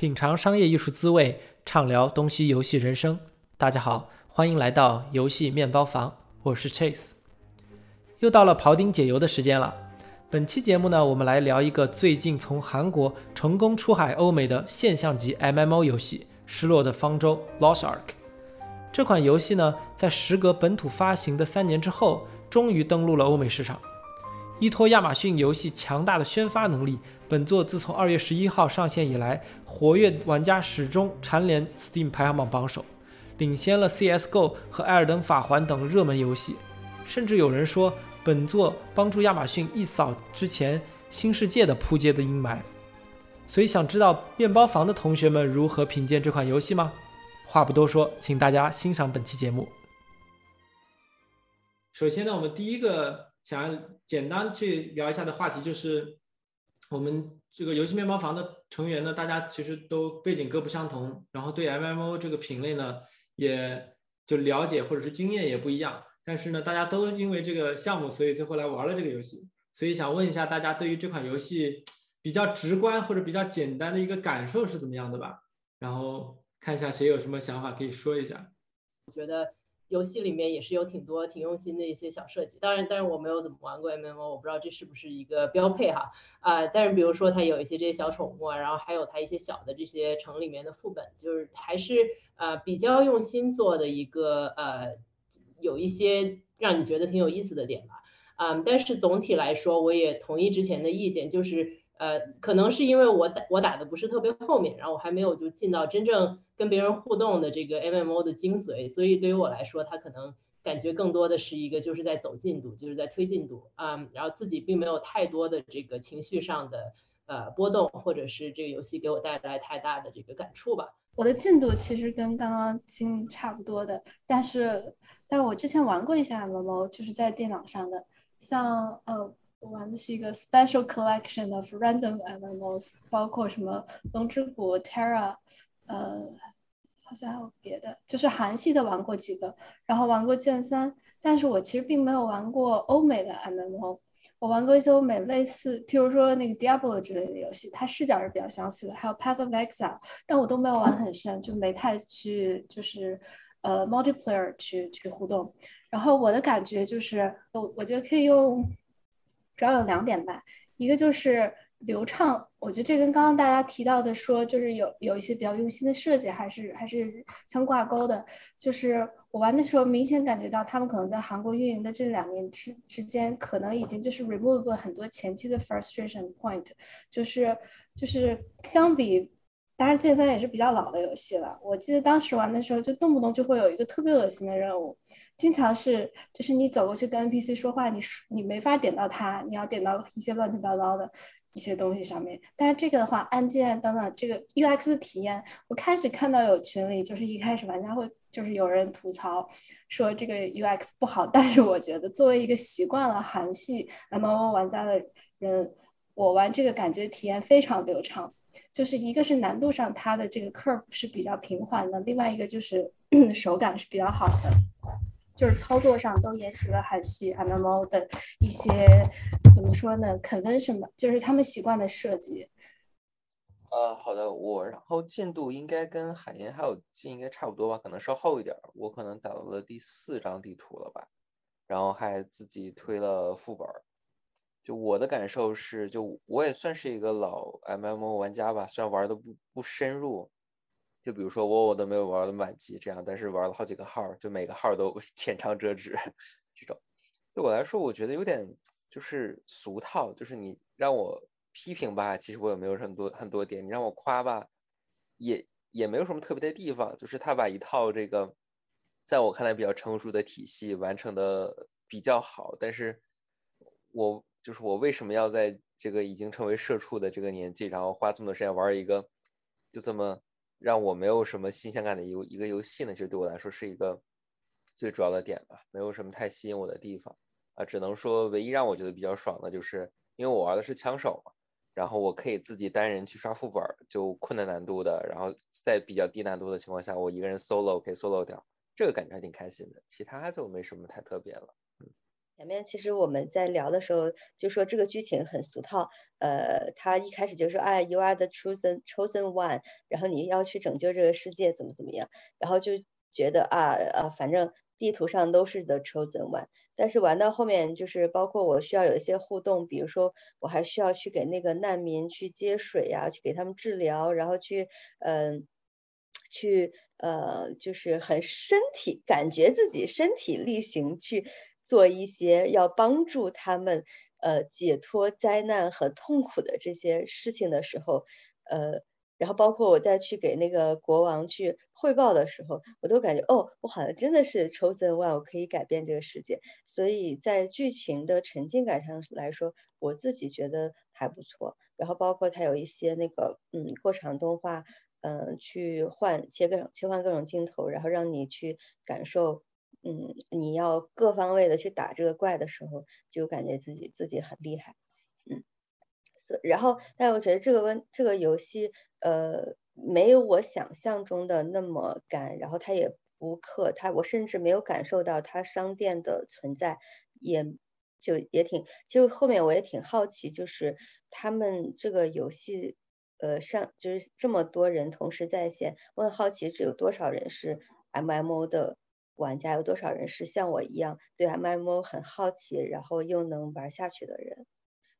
品尝商业艺术滋味，畅聊东西游戏人生。大家好，欢迎来到游戏面包房，我是 Chase。又到了庖丁解忧的时间了。本期节目呢，我们来聊一个最近从韩国成功出海欧美的现象级 MMO 游戏《失落的方舟》（Lost Ark）。这款游戏呢，在时隔本土发行的三年之后，终于登陆了欧美市场。依托亚马逊游戏强大的宣发能力，本作自从二月十一号上线以来，活跃玩家始终蝉联 Steam 排行榜榜首，领先了 CS:GO 和《艾尔登法环》等热门游戏。甚至有人说，本作帮助亚马逊一扫之前《新世界》的扑街的阴霾。所以，想知道面包房的同学们如何品鉴这款游戏吗？话不多说，请大家欣赏本期节目。首先呢，我们第一个。想要简单去聊一下的话题，就是我们这个游戏面包房的成员呢，大家其实都背景各不相同，然后对 MMO 这个品类呢，也就了解或者是经验也不一样。但是呢，大家都因为这个项目，所以最后来玩了这个游戏。所以想问一下大家，对于这款游戏比较直观或者比较简单的一个感受是怎么样的吧？然后看一下谁有什么想法可以说一下。我觉得。游戏里面也是有挺多挺用心的一些小设计，当然，但是我没有怎么玩过 MMO，我不知道这是不是一个标配哈啊。但是比如说它有一些这些小宠物啊，然后还有它一些小的这些城里面的副本，就是还是呃比较用心做的一个呃有一些让你觉得挺有意思的点吧啊。但是总体来说，我也同意之前的意见，就是呃可能是因为我打我打的不是特别后面，然后我还没有就进到真正。跟别人互动的这个 MMO 的精髓，所以对于我来说，它可能感觉更多的是一个就是在走进度，就是在推进度啊，然后自己并没有太多的这个情绪上的呃波动，或者是这个游戏给我带来太大的这个感触吧。我的进度其实跟刚刚经差不多的，但是但我之前玩过一下 MMO，就是在电脑上的，像呃我玩的是一个 Special Collection of Random animals，包括什么龙之谷、Terra，呃。好像还有别的，就是韩系的玩过几个，然后玩过剑三，但是我其实并没有玩过欧美的 animal。我玩过一些欧美类似，譬如说那个 Diablo 之类的游戏，它视角是比较相似的，还有 Path of Exile，但我都没有玩很深，就没太去就是呃 multiplayer 去去互动。然后我的感觉就是，我我觉得可以用，主要有两点吧，一个就是。流畅，我觉得这跟刚刚大家提到的说，就是有有一些比较用心的设计，还是还是相挂钩的。就是我玩的时候，明显感觉到他们可能在韩国运营的这两年之之间，可能已经就是 remove 了很多前期的 frustration point。就是就是相比，当然剑三也是比较老的游戏了。我记得当时玩的时候，就动不动就会有一个特别恶心的任务，经常是就是你走过去跟 NPC 说话，你你没法点到他，你要点到一些乱七八糟的。一些东西上面，但是这个的话，按键等等，这个 UX 的体验，我开始看到有群里，就是一开始玩家会，就是有人吐槽说这个 UX 不好，但是我觉得作为一个习惯了韩系 MMO 玩家的人，我玩这个感觉体验非常流畅，就是一个是难度上它的这个 curve 是比较平缓的，另外一个就是 手感是比较好的。就是操作上都沿袭了韩系 MMO 的一些怎么说呢？convention，就是他们习惯的设计。呃，好的，我然后进度应该跟海银还有进应该差不多吧，可能稍后一点。我可能打到了第四张地图了吧，然后还自己推了副本。就我的感受是，就我也算是一个老 MMO 玩家吧，虽然玩的不不深入。就比如说我我都没有玩的满级这样，但是玩了好几个号，就每个号都 浅尝辄止这种。对我来说，我觉得有点就是俗套。就是你让我批评吧，其实我也没有很多很多点；你让我夸吧，也也没有什么特别的地方。就是他把一套这个在我看来比较成熟的体系完成的比较好，但是我就是我为什么要在这个已经成为社畜的这个年纪，然后花这么多时间玩一个就这么。让我没有什么新鲜感的一一个游戏呢，其实对我来说是一个最主要的点吧，没有什么太吸引我的地方啊，只能说唯一让我觉得比较爽的就是，因为我玩的是枪手嘛，然后我可以自己单人去刷副本，就困难难度的，然后在比较低难度的情况下，我一个人 solo 可以 solo 掉，这个感觉还挺开心的，其他就没什么太特别了。前面其实我们在聊的时候就说这个剧情很俗套，呃，他一开始就说，哎，you are the chosen chosen one，然后你要去拯救这个世界，怎么怎么样，然后就觉得啊啊，反正地图上都是 the chosen one，但是玩到后面就是包括我需要有一些互动，比如说我还需要去给那个难民去接水呀，去给他们治疗，然后去嗯。去呃，就是很身体感觉自己身体力行去做一些要帮助他们呃解脱灾难和痛苦的这些事情的时候，呃，然后包括我再去给那个国王去汇报的时候，我都感觉哦，我好像真的是 chosen one，我可以改变这个世界。所以在剧情的沉浸感上来说，我自己觉得还不错。然后包括它有一些那个嗯过场动画。嗯，去换切各切换各种镜头，然后让你去感受，嗯，你要各方位的去打这个怪的时候，就感觉自己自己很厉害，嗯，所然后，但我觉得这个问这个游戏，呃，没有我想象中的那么干，然后它也不氪，它我甚至没有感受到它商店的存在，也就也挺，就后面我也挺好奇，就是他们这个游戏。呃，上就是这么多人同时在线，我很好奇，只有多少人是 MMO 的玩家，有多少人是像我一样对 MMO 很好奇，然后又能玩下去的人。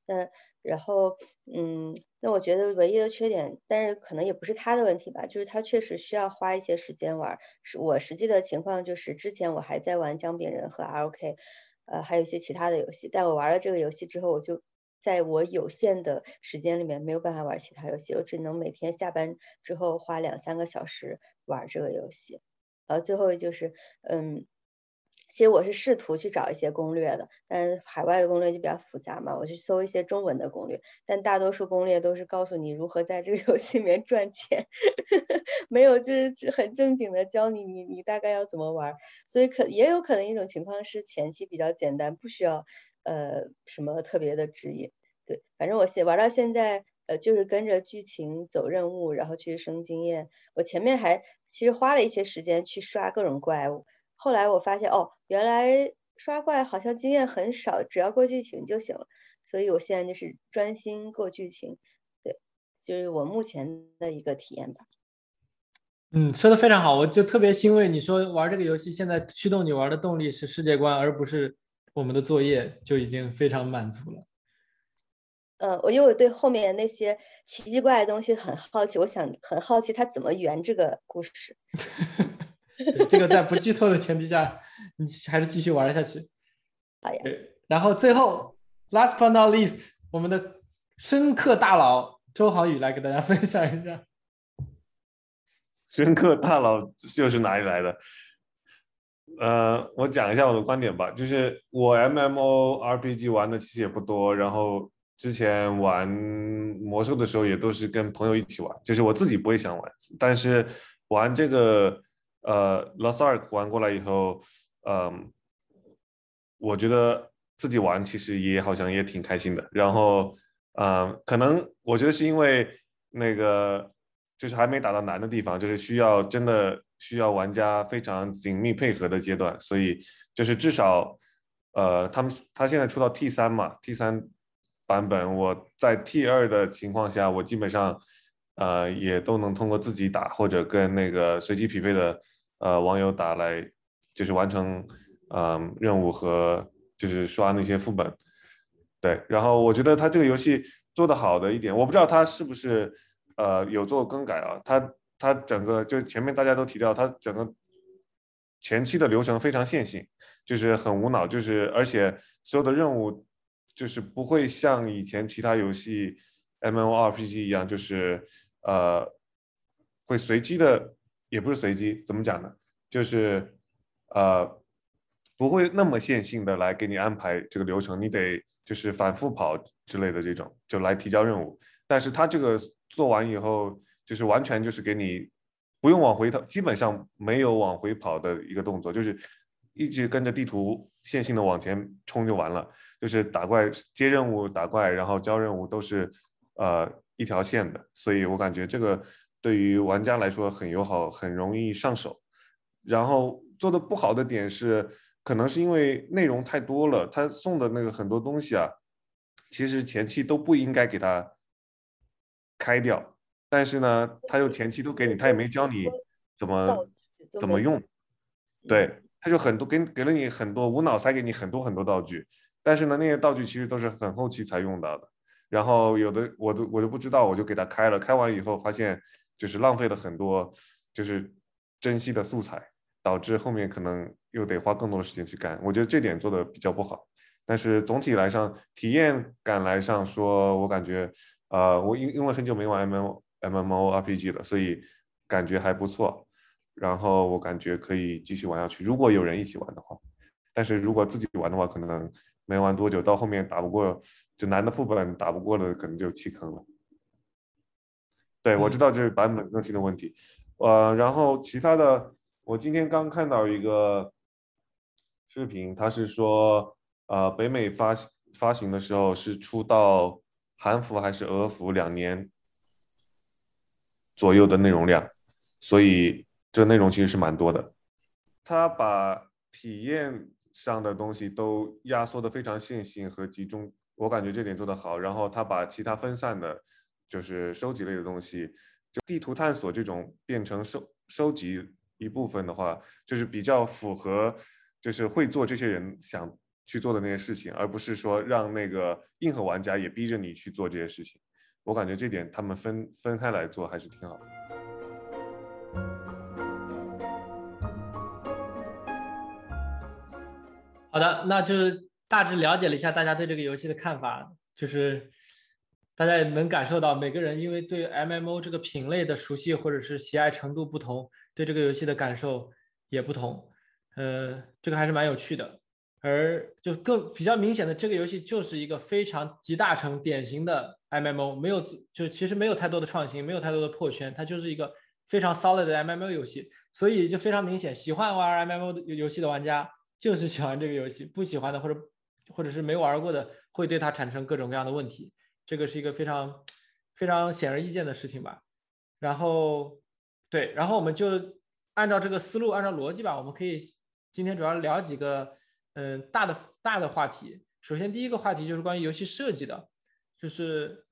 那然后，嗯，那我觉得唯一的缺点，但是可能也不是他的问题吧，就是他确实需要花一些时间玩。是我实际的情况就是，之前我还在玩姜饼人和 ROK，呃，还有一些其他的游戏，但我玩了这个游戏之后，我就。在我有限的时间里面没有办法玩其他游戏，我只能每天下班之后花两三个小时玩这个游戏。呃，最后就是，嗯，其实我是试图去找一些攻略的，但海外的攻略就比较复杂嘛，我去搜一些中文的攻略，但大多数攻略都是告诉你如何在这个游戏里面赚钱，没有就是很正经的教你你你大概要怎么玩。所以可也有可能一种情况是前期比较简单，不需要。呃，什么特别的指引？对，反正我现玩到现在，呃，就是跟着剧情走任务，然后去升经验。我前面还其实花了一些时间去刷各种怪物，后来我发现哦，原来刷怪好像经验很少，只要过剧情就行了。所以我现在就是专心过剧情，对，就是我目前的一个体验吧。嗯，说的非常好，我就特别欣慰。你说玩这个游戏，现在驱动你玩的动力是世界观，而不是。我们的作业就已经非常满足了。呃，我因为我对后面那些奇奇怪怪的东西很好奇，我想很好奇他怎么圆这个故事。这个在不剧透的前提下，你还是继续玩下去。好呀。对，然后最后，last but not least，我们的深刻大佬周航宇来给大家 分享一下。深刻大佬又是哪里来的？呃，我讲一下我的观点吧，就是我 M M O R P G 玩的其实也不多，然后之前玩魔兽的时候也都是跟朋友一起玩，就是我自己不会想玩，但是玩这个呃 Lost Ark 玩过来以后，嗯，我觉得自己玩其实也好像也挺开心的，然后嗯，可能我觉得是因为那个就是还没打到难的地方，就是需要真的。需要玩家非常紧密配合的阶段，所以就是至少，呃，他们他现在出到 T 三嘛，T 三版本，我在 T 二的情况下，我基本上，呃，也都能通过自己打或者跟那个随机匹配的呃网友打来，就是完成嗯任务和就是刷那些副本，对，然后我觉得他这个游戏做的好的一点，我不知道他是不是呃有做更改啊，他。它整个就前面大家都提到，它整个前期的流程非常线性，就是很无脑，就是而且所有的任务就是不会像以前其他游戏 M O R P G 一样，就是呃会随机的，也不是随机，怎么讲呢？就是呃不会那么线性的来给你安排这个流程，你得就是反复跑之类的这种，就来提交任务。但是它这个做完以后。就是完全就是给你不用往回跑，基本上没有往回跑的一个动作，就是一直跟着地图线性的往前冲就完了。就是打怪、接任务、打怪，然后交任务都是呃一条线的，所以我感觉这个对于玩家来说很友好，很容易上手。然后做的不好的点是，可能是因为内容太多了，他送的那个很多东西啊，其实前期都不应该给他开掉，但是呢，他又前期都给你，他也没教你怎么怎么用，对，他就很多给给了你很多无脑塞给你很多很多道具，但是呢，那些道具其实都是很后期才用到的，然后有的我都我都不知道，我就给他开了，开完以后发现就是浪费了很多就是珍惜的素材。导致后面可能又得花更多的时间去干，我觉得这点做的比较不好。但是总体来上，体验感来上说，我感觉，呃，我因因为很久没玩 M M M M O R P G 了，所以感觉还不错。然后我感觉可以继续玩下去，如果有人一起玩的话。但是如果自己玩的话，可能没玩多久，到后面打不过，就难的副本打不过了，可能就弃坑了。对，我知道这是版本更新的问题。呃，然后其他的。我今天刚看到一个视频，他是说，呃，北美发发行的时候是出到韩服还是俄服两年左右的内容量，所以这内容其实是蛮多的。他把体验上的东西都压缩的非常线性和集中，我感觉这点做得好。然后他把其他分散的，就是收集类的东西，就地图探索这种变成收收集。一部分的话，就是比较符合，就是会做这些人想去做的那些事情，而不是说让那个硬核玩家也逼着你去做这些事情。我感觉这点他们分分开来做还是挺好的。好的，那就大致了解了一下大家对这个游戏的看法，就是。大家也能感受到，每个人因为对 MMO 这个品类的熟悉或者是喜爱程度不同，对这个游戏的感受也不同。呃，这个还是蛮有趣的。而就更比较明显的，这个游戏就是一个非常集大成、典型的 MMO，没有就其实没有太多的创新，没有太多的破圈，它就是一个非常 solid 的 MMO 游戏。所以就非常明显，喜欢玩 MMO 的游戏的玩家就是喜欢这个游戏，不喜欢的或者或者是没玩过的，会对它产生各种各样的问题。这个是一个非常非常显而易见的事情吧，然后对，然后我们就按照这个思路，按照逻辑吧，我们可以今天主要聊几个嗯大的大的话题。首先第一个话题就是关于游戏设计的，就是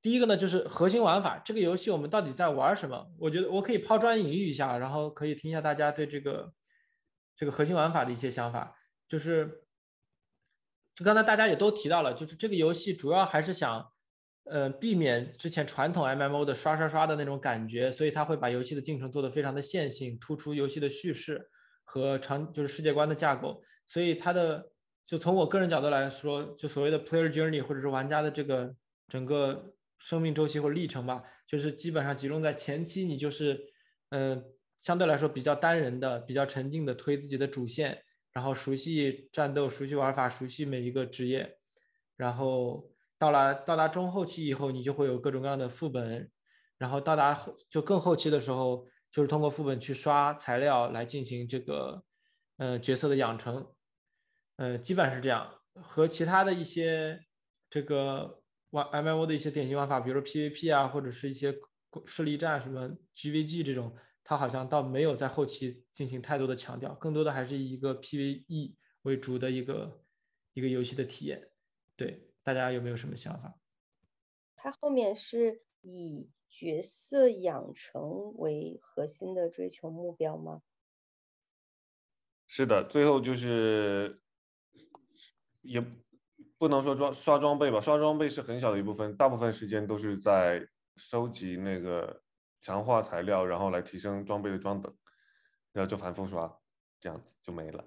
第一个呢就是核心玩法，这个游戏我们到底在玩什么？我觉得我可以抛砖引玉一下，然后可以听一下大家对这个这个核心玩法的一些想法，就是。就刚才大家也都提到了，就是这个游戏主要还是想，呃，避免之前传统 MMO 的刷刷刷的那种感觉，所以他会把游戏的进程做得非常的线性，突出游戏的叙事和长就是世界观的架构。所以它的就从我个人角度来说，就所谓的 player journey 或者是玩家的这个整个生命周期或历程吧，就是基本上集中在前期，你就是，嗯，相对来说比较单人的、比较沉浸的推自己的主线。然后熟悉战斗，熟悉玩法，熟悉每一个职业，然后到了到达中后期以后，你就会有各种各样的副本，然后到达就更后期的时候，就是通过副本去刷材料来进行这个呃角色的养成，呃，基本是这样。和其他的一些这个玩 M M O 的一些典型玩法，比如说 P V P 啊，或者是一些势力战什么 G V G 这种。它好像倒没有在后期进行太多的强调，更多的还是以一个 PVE 为主的一个一个游戏的体验。对，大家有没有什么想法？它后面是以角色养成为核心的追求目标吗？是的，最后就是也不能说装刷装备吧，刷装备是很小的一部分，大部分时间都是在收集那个。强化材料，然后来提升装备的装等，然后就反复刷，这样子就没了。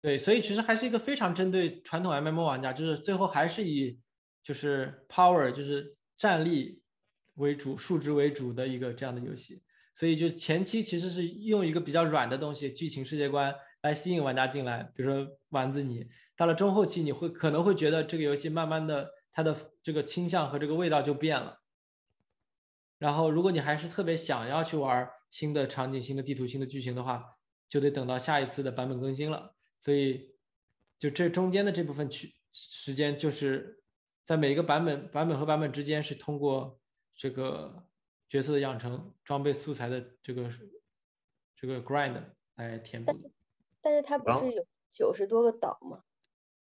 对，所以其实还是一个非常针对传统 MMO 玩家，就是最后还是以就是 power 就是战力为主、数值为主的一个这样的游戏。所以就前期其实是用一个比较软的东西，剧情世界观来吸引玩家进来，比如说丸子你。到了中后期，你会可能会觉得这个游戏慢慢的它的这个倾向和这个味道就变了。然后，如果你还是特别想要去玩新的场景、新的地图、新的剧情的话，就得等到下一次的版本更新了。所以，就这中间的这部分区时间，就是在每一个版本、版本和版本之间，是通过这个角色的养成、装备素材的这个这个 grind 来填补的。但是它不是有九十多个岛吗？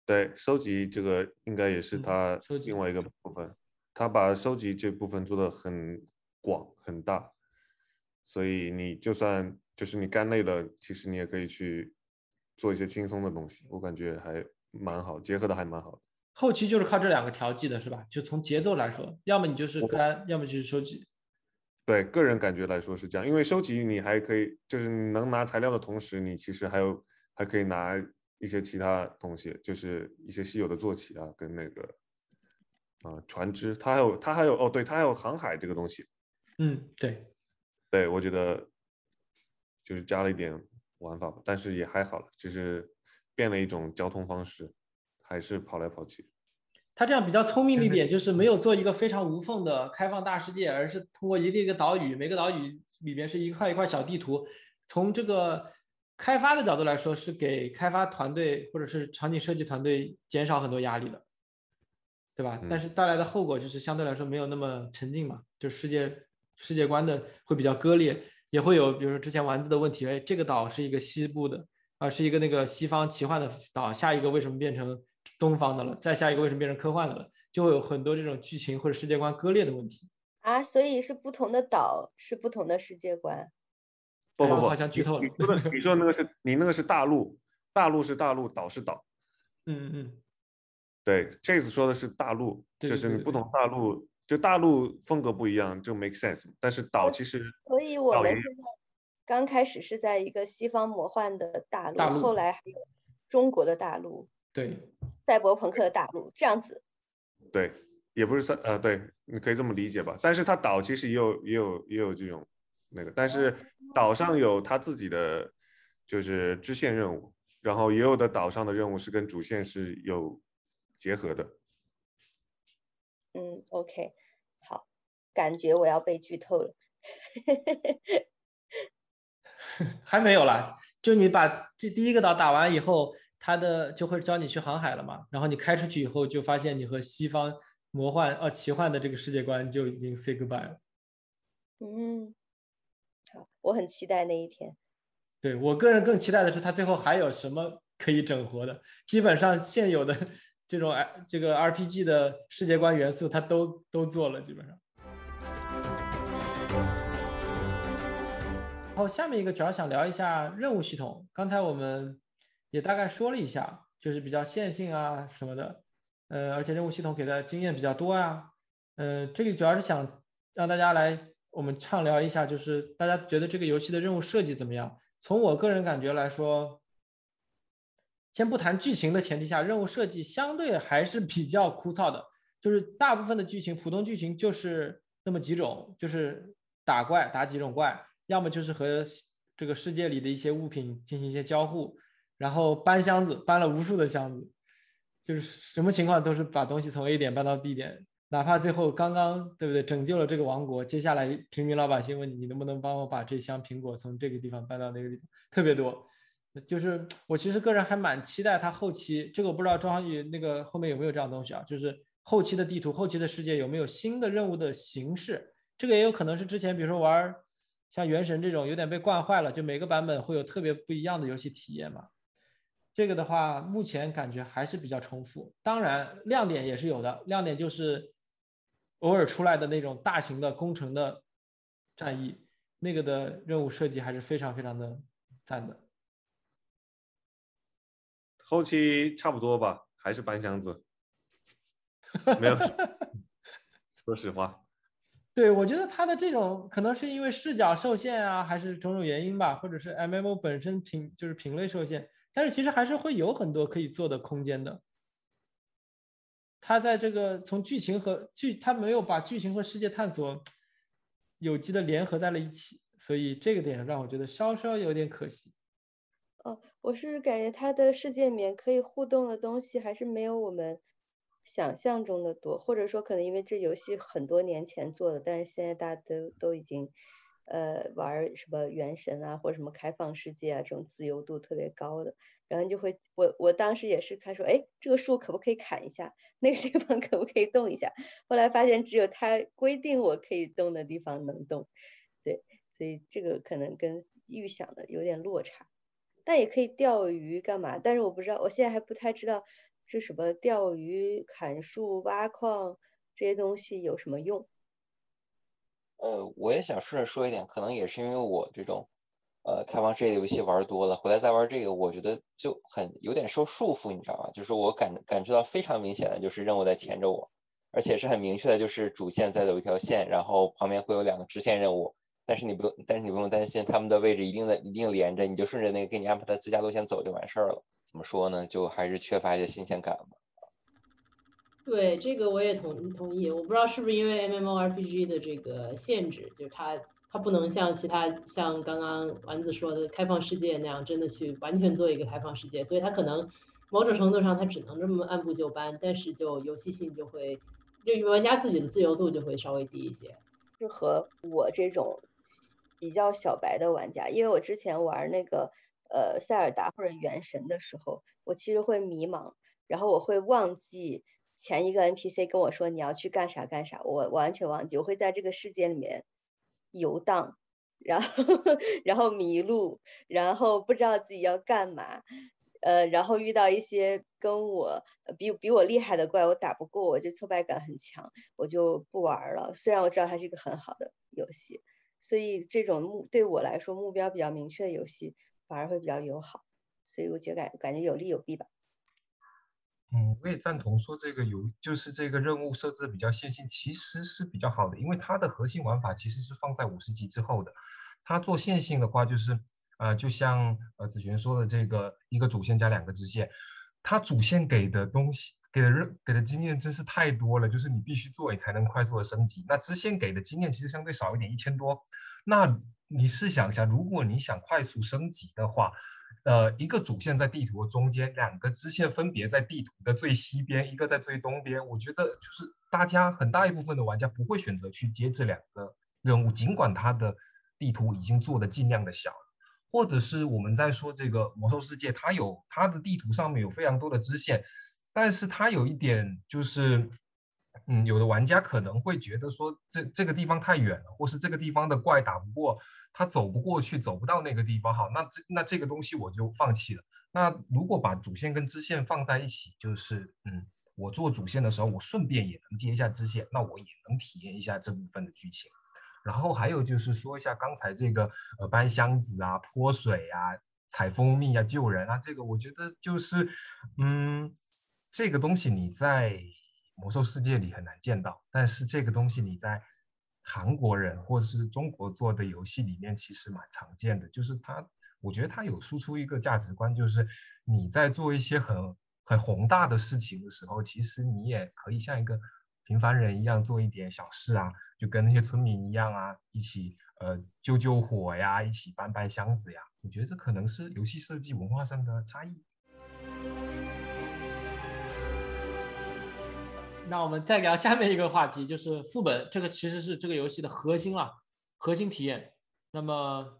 对，收集这个应该也是嗯它收集另外一个部分，它把收集这部分做的很广很大，所以你就算就是你干累了，其实你也可以去做一些轻松的东西，我感觉还蛮好，结合的还蛮好的。后期就是靠这两个调剂的是吧？就从节奏来说，要么你就是干，要么就是收集。对个人感觉来说是这样，因为收集你还可以，就是你能拿材料的同时，你其实还有还可以拿一些其他东西，就是一些稀有的坐骑啊，跟那个啊、船只，它还有它还有哦，对，它还有航海这个东西，嗯，对，对我觉得就是加了一点玩法吧，但是也还好了，就是变了一种交通方式，还是跑来跑去。他这样比较聪明的一点就是没有做一个非常无缝的开放大世界，而是通过一个一个岛屿，每个岛屿里边是一块一块小地图。从这个开发的角度来说，是给开发团队或者是场景设计团队减少很多压力的，对吧？但嗯是带来的后果就是相对来说没有那么沉浸嘛，就世界世界观的会比较割裂，也会有比如说之前丸子的问题，哎，这个岛是一个西部的，啊，是一个那个西方奇幻的岛，下一个为什么变成东方的了？再下一个为什么变成科幻的了？就会有很多这种剧情或者世界观割裂的问题。啊，所以是不同的岛是不同的世界观。不不不，好像剧透了你你说的你说的那个是你那个是大陆，大陆是大陆，岛是岛。嗯嗯对，Chase 说的是大陆，对对对对就是你不同大陆，就大陆风格不一样，就 make sense。但是岛其实所以我们现在刚开始是在一个西方魔幻的大陆，大陆后来还有中国的大陆、对，赛博朋克的大陆，这样子。对，也不是赛呃，对，你可以这么理解吧。但是它岛其实也有也有也有这种那个，但是岛上有它自己的就是支线任务，然后也有的岛上的任务是跟主线是有结合的。嗯，OK，好，感觉我要被剧透了。还没有啦。就你把这第一个岛打完以后，他的就会教你去航海了嘛。然后你开出去以后，就发现你和西方魔幻呃奇幻的这个世界观就已经 say goodbye 了。嗯，好，我很期待那一天。对我个人更期待的是，它最后还有什么可以整活的。基本上现有的这种哎这个 RPG 的世界观元素，它都都做了，基本上。然后下面一个主要想聊一下任务系统。刚才我们也大概说了一下，就是比较线性啊什么的，呃，而且任务系统给的经验比较多啊，呃，这里主要是想让大家来我们畅聊一下，就是大家觉得这个游戏的任务设计怎么样？从我个人感觉来说，先不谈剧情的前提下，任务设计相对还是比较枯燥的，就是大部分的剧情，普通剧情就是那么几种，就是打怪打几种怪。要么就是和这个世界里的一些物品进行一些交互，然后搬箱子，搬了无数的箱子，就是什么情况都是把东西从 A 点搬到 B 点，哪怕最后刚刚对不对拯救了这个王国，接下来平民老百姓问你，你能不能帮我把这箱苹果从这个地方搬到那个地方，特别多。就是我其实个人还蛮期待它后期，这个我不知道庄浩宇那个后面有没有这样东西啊，就是后期的地图、后期的世界有没有新的任务的形式，这个也有可能是之前比如说玩。像原神这种有点被惯坏了，就每个版本会有特别不一样的游戏体验嘛。这个的话，目前感觉还是比较重复。当然，亮点也是有的，亮点就是偶尔出来的那种大型的工程的战役，那个的任务设计还是非常非常的赞的。后期差不多吧，还是搬箱子，没有。说实话。对，我觉得他的这种可能是因为视角受限啊，还是种种原因吧，或者是 MMO 本身品就是品类受限，但是其实还是会有很多可以做的空间的。他在这个从剧情和剧，他没有把剧情和世界探索有机的联合在了一起，所以这个点让我觉得稍稍有点可惜。我是感觉它的世界里面可以互动的东西还是没有我们。想象中的多，或者说可能因为这游戏很多年前做的，但是现在大家都都已经，呃，玩什么原神啊，或者什么开放世界啊，这种自由度特别高的，然后就会，我我当时也是看说，哎，这个树可不可以砍一下，那个地方可不可以动一下？后来发现只有它规定我可以动的地方能动，对，所以这个可能跟预想的有点落差。但也可以钓鱼干嘛？但是我不知道，我现在还不太知道这什么钓鱼、砍树、挖矿这些东西有什么用。呃，我也想顺着说一点，可能也是因为我这种呃开放世界的游戏玩多了，回来再玩这个，我觉得就很有点受束缚，你知道吧？就是我感感觉到非常明显的就是任务在钳着我，而且是很明确的，就是主线在走一条线，然后旁边会有两个支线任务，但是你不用，但是你不用担心他们的位置一定在一定连着，你就顺着那个给你安排的自驾路线走就完事儿了。怎么说呢？就还是缺乏一些新鲜感吧。对这个我也同同意，我不知道是不是因为 MMORPG 的这个限制，就是它它不能像其他像刚刚丸子说的开放世界那样真的去完全做一个开放世界，所以它可能某种程度上它只能这么按部就班，但是就游戏性就会就玩家自己的自由度就会稍微低一些。适合我这种比较小白的玩家，因为我之前玩那个呃塞尔达或者原神的时候，我其实会迷茫，然后我会忘记。前一个 NPC 跟我说你要去干啥干啥，我完全忘记，我会在这个世界里面游荡，然后然后迷路，然后不知道自己要干嘛，呃，然后遇到一些跟我比比我厉害的怪，我打不过，我就挫败感很强，我就不玩了。虽然我知道它是一个很好的游戏，所以这种目对我来说目标比较明确的游戏反而会比较友好，所以我觉得感感觉有利有弊吧。嗯，我也赞同说这个有，就是这个任务设置比较线性，其实是比较好的，因为它的核心玩法其实是放在五十级之后的。它做线性的话，就是呃，就像呃子璇说的这个一个主线加两个支线，它主线给的东西给的任给的经验真是太多了，就是你必须做你才能快速的升级。那支线给的经验其实相对少一点，一千多。那你试想一下，如果你想快速升级的话，呃，一个主线在地图的中间，两个支线分别在地图的最西边，一个在最东边。我觉得就是大家很大一部分的玩家不会选择去接这两个任务，尽管它的地图已经做的尽量的小，或者是我们在说这个魔兽世界，它有它的地图上面有非常多的支线，但是它有一点就是。嗯，有的玩家可能会觉得说这这个地方太远了，或是这个地方的怪打不过，他走不过去，走不到那个地方。好，那这那这个东西我就放弃了。那如果把主线跟支线放在一起，就是嗯，我做主线的时候，我顺便也能接一下支线，那我也能体验一下这部分的剧情。然后还有就是说一下刚才这个呃搬箱子啊、泼水啊、采蜂蜜啊、救人啊，这个我觉得就是嗯，这个东西你在。魔兽世界里很难见到，但是这个东西你在韩国人或是中国做的游戏里面其实蛮常见的。就是它，我觉得它有输出一个价值观，就是你在做一些很很宏大的事情的时候，其实你也可以像一个平凡人一样做一点小事啊，就跟那些村民一样啊，一起呃救救火呀，一起搬搬箱子呀。我觉得这可能是游戏设计文化上的差异。那我们再聊下面一个话题，就是副本，这个其实是这个游戏的核心了，核心体验。那么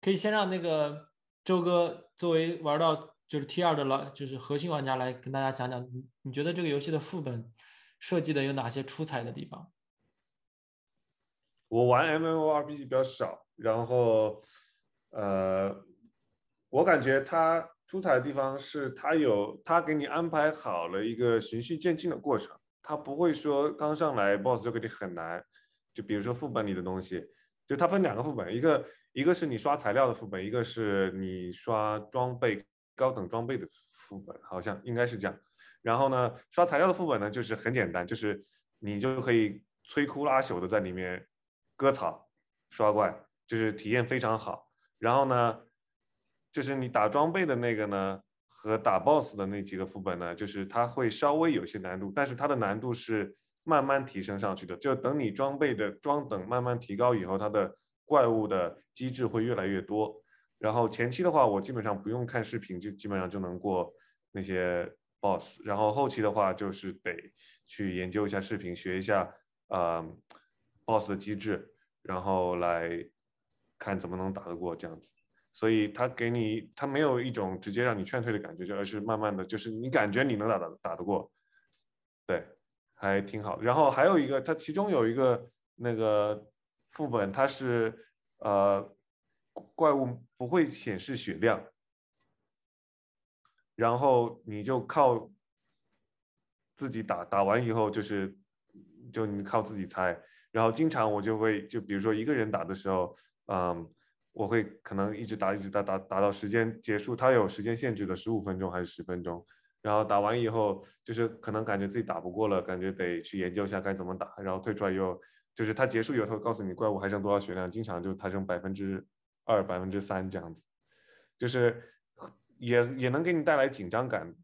可以先让那个周哥作为玩到就是 T 二的老，就是核心玩家来跟大家讲讲，你你觉得这个游戏的副本设计的有哪些出彩的地方？我玩 MMORPG 比较少，然后呃，我感觉它出彩的地方是它有它给你安排好了一个循序渐进的过程。他不会说刚上来 boss 就给你很难，就比如说副本里的东西，就它分两个副本，一个一个是你刷材料的副本，一个是你刷装备高等装备的副本，好像应该是这样。然后呢，刷材料的副本呢，就是很简单，就是你就可以摧枯拉朽的在里面割草、刷怪，就是体验非常好。然后呢，就是你打装备的那个呢。和打 BOSS 的那几个副本呢，就是它会稍微有些难度，但是它的难度是慢慢提升上去的。就等你装备的装等慢慢提高以后，它的怪物的机制会越来越多。然后前期的话，我基本上不用看视频，就基本上就能过那些 BOSS。然后后期的话，就是得去研究一下视频，学一下呃 BOSS 的机制，然后来看怎么能打得过这样子。所以他给你，他没有一种直接让你劝退的感觉，就而是慢慢的就是你感觉你能打的打得过，对，还挺好。然后还有一个，它其中有一个那个副本，它是呃怪物不会显示血量，然后你就靠自己打，打完以后就是就你靠自己猜。然后经常我就会就比如说一个人打的时候，嗯，我会可能一直打一直打打打到时间结束，它有时间限制的十五分钟还是十分钟。然后打完以后，就是可能感觉自己打不过了，感觉得去研究一下该怎么打。然后退出来以后，就是它结束以后，它会告诉你怪物还剩多少血量，经常就它剩百分之二、百分之三这样子，就是也也能给你带来紧张感。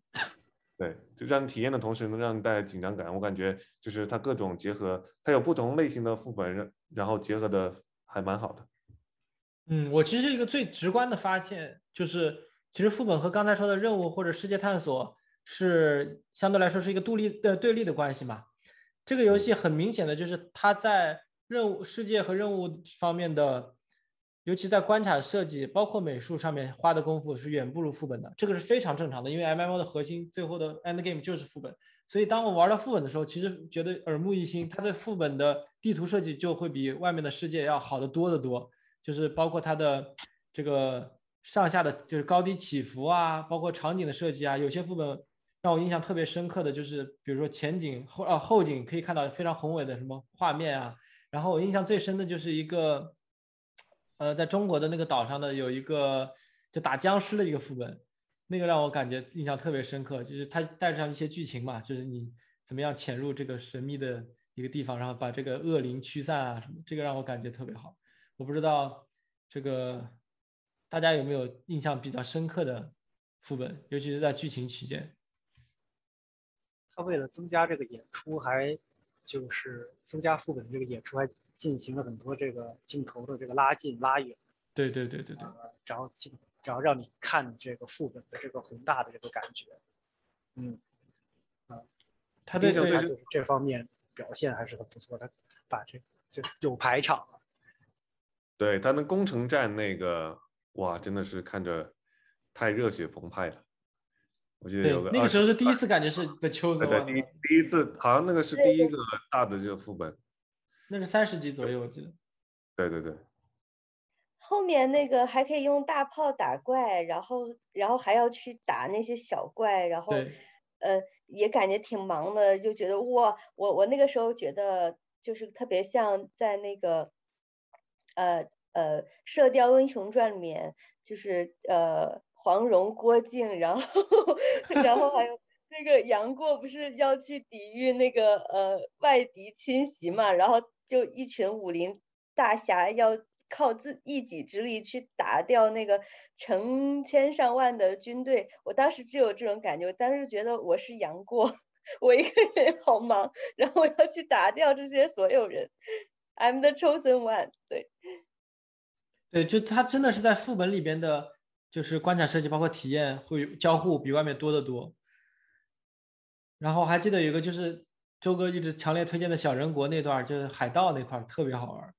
对，就让你体验的同时能让你带来紧张感。我感觉就是它各种结合，它有不同类型的副本，然后结合的还蛮好的。嗯，我其实一个最直观的发现就是，其实副本和刚才说的任务或者世界探索是相对来说是一个独立的对立的关系嘛。这个游戏很明显的就是它在任务世界和任务方面的。尤其在关卡设计，包括美术上面花的功夫是远不如副本的，这个是非常正常的。因为 MMO 的核心最后的 end game 就是副本，所以当我玩到副本的时候，其实觉得耳目一新。它的副本的地图设计就会比外面的世界要好得多得多，就是包括它的这个上下的就是高低起伏啊，包括场景的设计啊。有些副本让我印象特别深刻的就是，比如说前景后啊后景可以看到非常宏伟的什么画面啊。然后我印象最深的就是一个。呃，在中国的那个岛上的有一个就打僵尸的一个副本，那个让我感觉印象特别深刻，就是它带上一些剧情嘛，就是你怎么样潜入这个神秘的一个地方，然后把这个恶灵驱散啊什么，这个让我感觉特别好。我不知道这个大家有没有印象比较深刻的副本，尤其是在剧情期间。他为了增加这个演出，还就是增加副本这个演出还。进行了很多这个镜头的这个拉近拉远，对对对对对，然后进，然后让你看这个副本的这个宏大的这个感觉，嗯，啊，他对他就是这方面表现还是很不错的，把这就有排场了。对他那攻城战那个哇，真的是看着太热血澎湃了。我记得有个那个时候是第一次感觉是的秋子，对，第第一次好像那个是第一个大的这个副本。那是三十级左右，我记得。对对对。后面那个还可以用大炮打怪，然后然后还要去打那些小怪，然后呃也感觉挺忙的，就觉得哇，我我那个时候觉得就是特别像在那个呃呃《射雕英雄传》里面，就是呃黄蓉、郭靖，然后 然后还有。那个杨过不是要去抵御那个呃外敌侵袭嘛，然后就一群武林大侠要靠自一己之力去打掉那个成千上万的军队。我当时就有这种感觉，我当时觉得我是杨过，我一个人好忙，然后我要去打掉这些所有人。I'm the chosen one。对，对，就他真的是在副本里边的，就是关卡设计包括体验会交互比外面多得多。然后还记得有一个就是周哥一直强烈推荐的小人国那段，就是海盗那块特别好玩。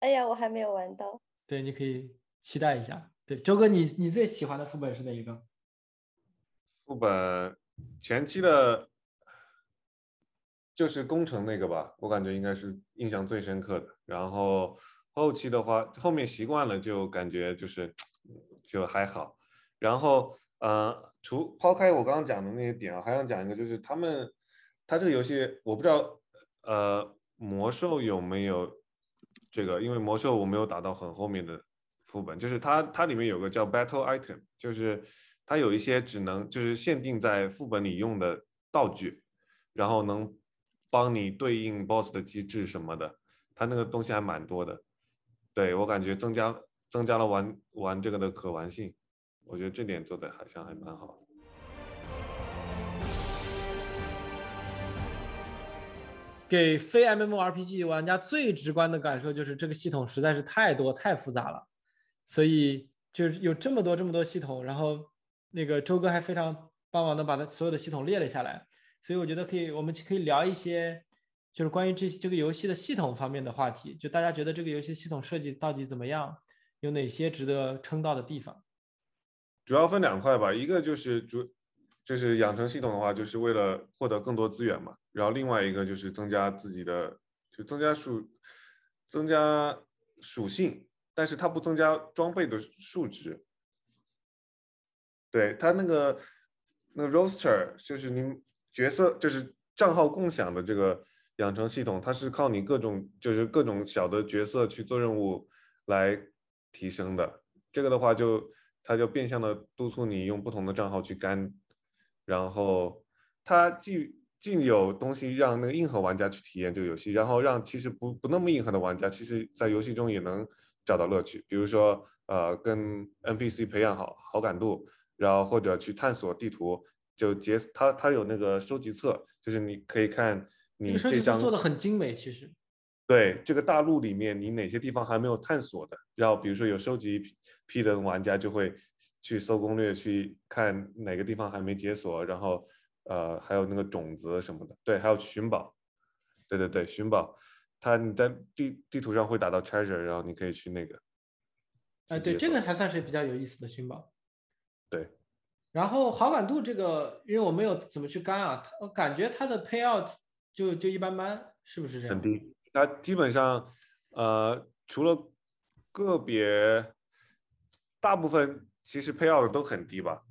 哎呀，我还没有玩到。对，你可以期待一下。对，周哥，你你最喜欢的副本是哪一个？副本前期的，就是工程那个吧，我感觉应该是印象最深刻的。然后后期的话，后面习惯了就感觉就是就还好。然后。呃，除抛开我刚刚讲的那些点啊，还想讲一个，就是他们，他这个游戏我不知道，呃，魔兽有没有这个？因为魔兽我没有打到很后面的副本，就是它它里面有个叫 Battle Item，就是它有一些只能就是限定在副本里用的道具，然后能帮你对应 BOSS 的机制什么的，它那个东西还蛮多的，对我感觉增加增加了玩玩这个的可玩性。我觉得这点做的好像还蛮好的。给非 MMORPG 玩家最直观的感受就是这个系统实在是太多太复杂了，所以就是有这么多这么多系统，然后那个周哥还非常帮忙的把它所有的系统列了下来，所以我觉得可以，我们可以聊一些就是关于这这个游戏的系统方面的话题，就大家觉得这个游戏系统设计到底怎么样，有哪些值得称道的地方。主要分两块吧，一个就是主，就是养成系统的话，就是为了获得更多资源嘛。然后另外一个就是增加自己的，就增加属，增加属性，但是它不增加装备的数值。对它那个那 roster 就是你角色就是账号共享的这个养成系统，它是靠你各种就是各种小的角色去做任务来提升的。这个的话就它就变相的督促你用不同的账号去干，然后它既既有东西让那个硬核玩家去体验这个游戏，然后让其实不不那么硬核的玩家，其实在游戏中也能找到乐趣。比如说，呃，跟 NPC 培养好好感度，然后或者去探索地图，就解它它有那个收集册，就是你可以看你这张做的很精美，其实。对这个大陆里面，你哪些地方还没有探索的？然后比如说有收集一批批的玩家就会去搜攻略，去看哪个地方还没解锁，然后呃还有那个种子什么的，对，还有寻宝，对对对，寻宝，它你在地地图上会打到 treasure，然后你可以去那个，哎，对，这个还算是比较有意思的寻宝。对，然后好感度这个，因为我没有怎么去干啊，我感觉它的 payout 就就一般般，是不是这样？很低，它基本上呃除了个别，大部分其实 payout 都很低吧，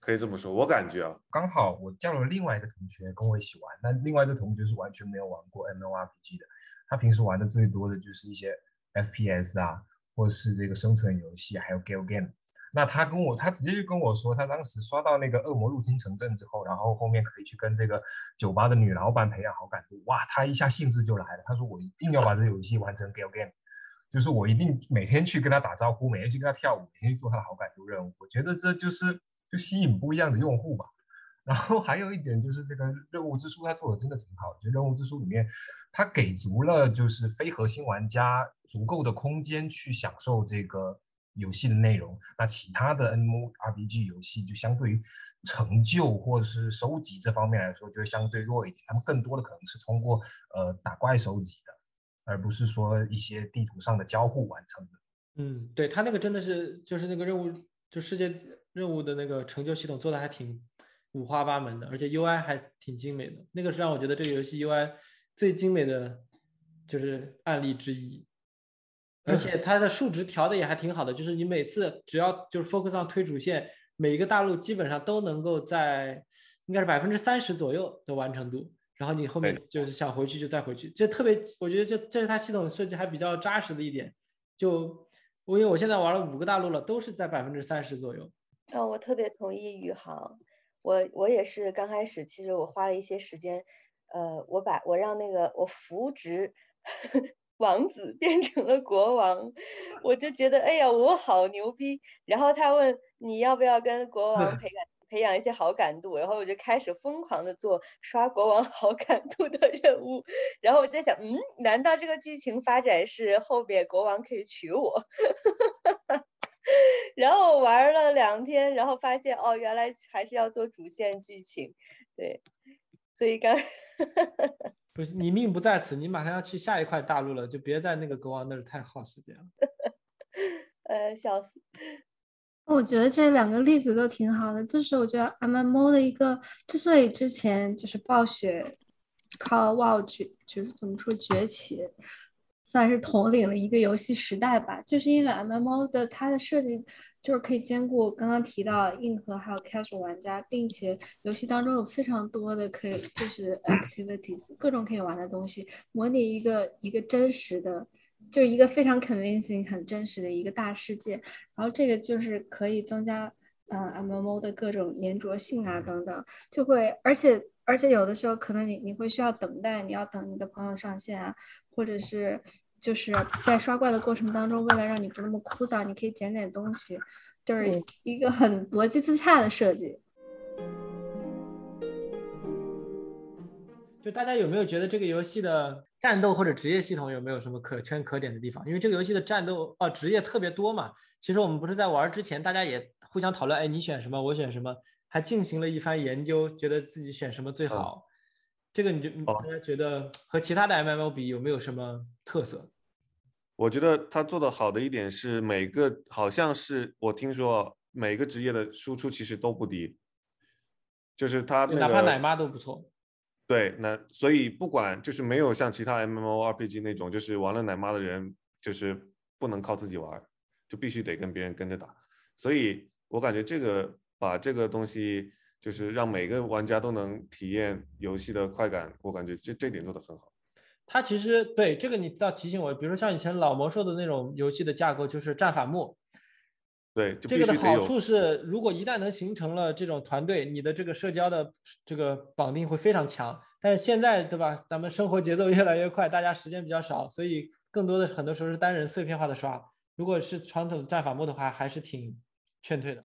可以这么说，我感觉啊，刚好我叫了另外一个同学跟我一起玩，但另外一个同学是完全没有玩过 MMORPG 的，他平时玩的最多的就是一些 FPS 啊，或是这个生存游戏，还有 Gal Game。那他跟我，他直接就跟我说，他当时刷到那个恶魔入侵城镇之后，然后后面可以去跟这个酒吧的女老板培养好感度，哇，他一下兴致就来了。他说我一定要把这游戏完成 Gal Game，就是我一定每天去跟他打招呼，每天去跟他跳舞，每天去做他的好感度任务。我觉得这就是就吸引不一样的用户吧。然后还有一点就是这个任务之书，他做的真的挺好。就任务之书里面，他给足了就是非核心玩家足够的空间去享受这个游戏的内容。那其他的 MMORPG 游戏就相对于成就或者是收集这方面来说，就会相对弱一点。他们更多的可能是通过呃打怪收集的，而不是说一些地图上的交互完成的。嗯，对他那个真的是就是那个任务，就世界任务的那个成就系统做的还挺五花八门的，而且 UI 还挺精美的。那个是让我觉得这个游戏 UI 最精美的就是案例之一。而且它的数值调的也还挺好的，就是你每次只要就是 focus on 推主线，每一个大陆基本上都能够在应该是百分之三十左右的完成度。然后你后面就是想回去就再回去，这特别我觉得这这是它系统设计还比较扎实的一点。就我因为我现在玩了五个大陆了，都是在百分之三十左右。啊，我特别同意宇航，我我也是刚开始，其实我花了一些时间，呃，我把我让那个我扶植王子 变成了国王，我就觉得哎呀，我好牛逼。然后他问你要不要跟国王 培养培养一些好感度，然后我就开始疯狂的做刷国王好感度的任务。然后我在想，嗯，难道这个剧情发展是后边国王可以娶我？然后我玩了两天，然后发现哦，原来还是要做主线剧情，对，所以刚不是你命不在此，你马上要去下一块大陆了，就别在那个国王那儿太耗时间了。呃笑死，我觉得这两个例子都挺好的，就是我觉得 MMO 的一个之所以之前就是暴雪靠 WoW 崛，就是怎么说崛起，算是统领了一个游戏时代吧，就是因为 MMO 的它的设计就是可以兼顾刚刚提到硬核还有 casual 玩家，并且游戏当中有非常多的可以就是 activities 各种可以玩的东西，模拟一个一个真实的。就是一个非常 convincing、很真实的一个大世界，然后这个就是可以增加，呃，MMO 的各种粘着性啊等等，就会，而且而且有的时候可能你你会需要等待，你要等你的朋友上线啊，或者是就是在刷怪的过程当中，为了让你不那么枯燥，你可以捡点东西，就是嗯一个很逻辑自洽的设计。就大家有没有觉得这个游戏的战斗或者职业系统有没有什么可圈可点的地方？因为这个游戏的战斗哦职业特别多嘛。其实我们不是在玩之前，大家也互相讨论，哎，你选什么，我选什么，还进行了一番研究，觉得自己选什么最好。这个你就哦大家觉得和其他的 MMO 比有没有什么特色？我觉得他做的好的一点是每个好像是我听说啊每个职业的输出其实都不低，就是他那个哪怕奶妈都不错。对，那所以不管就是没有像其他 MMORPG 那种，就是玩了奶妈的人就是不能靠自己玩，就必须得跟别人跟着打。所以我感觉这个把这个东西就是让每个玩家都能体验游戏的快感，我感觉这这点做得很好。它其实对这个你倒提醒我，比如说像以前老魔兽的那种游戏的架构，就是战法木。对，这个的好处是，如果一旦能形成了这种团队，你的这个社交的这个绑定会非常强。但是现在，对吧？咱们生活节奏越来越快，大家时间比较少，所以更多的很多时候是单人碎片化的刷。如果是传统战法木的话，还是挺劝退的。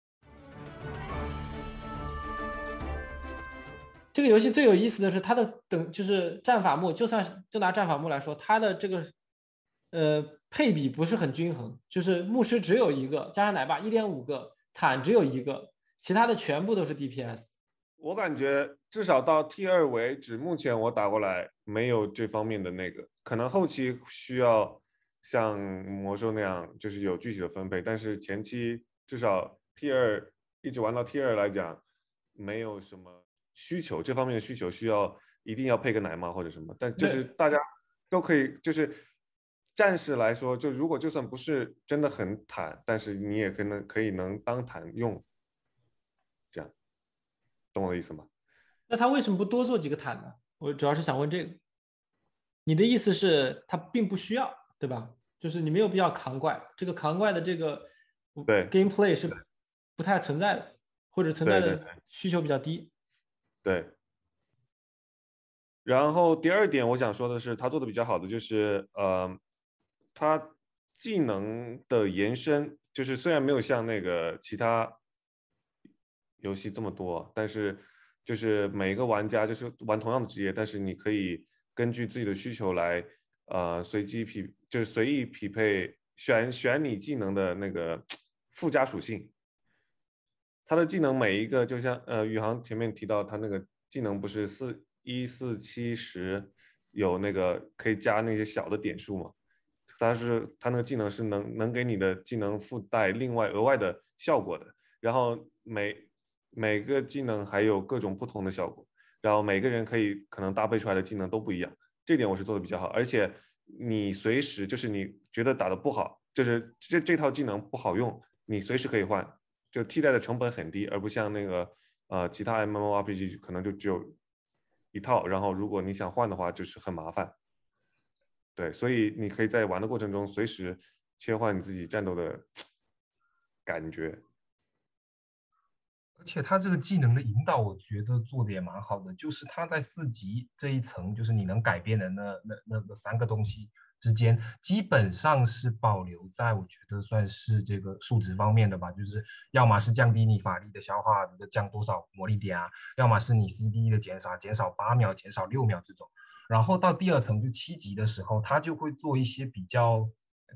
这个游戏最有意思的是它的等就是战法木，就算是就拿战法木来说，它的这个呃配比不是很均衡，就是牧师只有一个，加上奶爸一点五个，坦只有一个，其他的全部都是 DPS。我感觉至少到 T 二为止，目前我打过来没有这方面的那个，可能后期需要像魔兽那样，就是有具体的分配，但是前期至少 T 二一直玩到 T 二来讲，没有什么需求这方面的需求需要一定要配个奶妈或者什么，但就是大家都可以，就是暂时来说，就如果就算不是真的很坦，但是你也可能可以能当坦用，这样，懂我的意思吗？那他为什么不多做几个坦呢？我主要是想问这个。你的意思是，他并不需要，对吧？就是你没有必要扛怪，这个扛怪的这个对 gameplay 是不太存在的，或者存在的需求比较低。对。然后第二点，我想说的是，他做的比较好的就是，呃，他技能的延伸，就是虽然没有像那个其他游戏这么多，但是就是每一个玩家就是玩同样的职业，但是你可以根据自己的需求来，呃，随机匹，就是随意匹配，选选你技能的那个附加属性。他的技能每一个就像呃宇航前面提到，他那个技能不是四一四七十有那个可以加那些小的点数吗？它是它那个技能是能能给你的技能附带另外额外的效果的，然后每每个技能还有各种不同的效果，然后每个人可以可能搭配出来的技能都不一样，这点我是做的比较好，而且你随时就是你觉得打的不好，就是这这套技能不好用，你随时可以换，就替代的成本很低，而不像那个呃其他 MMORPG 可能就只有一套，然后如果你想换的话，就是很麻烦。对，所以你可以在玩的过程中随时切换你自己战斗的感觉。而且他这个技能的引导，我觉得做的也蛮好的，就是他在四级这一层，就是你能改变的那那那那三个东西之间，基本上是保留在我觉得算是这个数值方面的吧，就是要么是降低你法力的消化，你降多少魔力点啊，要么是你 CD 的减少，减少八秒，减少六秒这种。然后到第二层就七级的时候，他就会做一些比较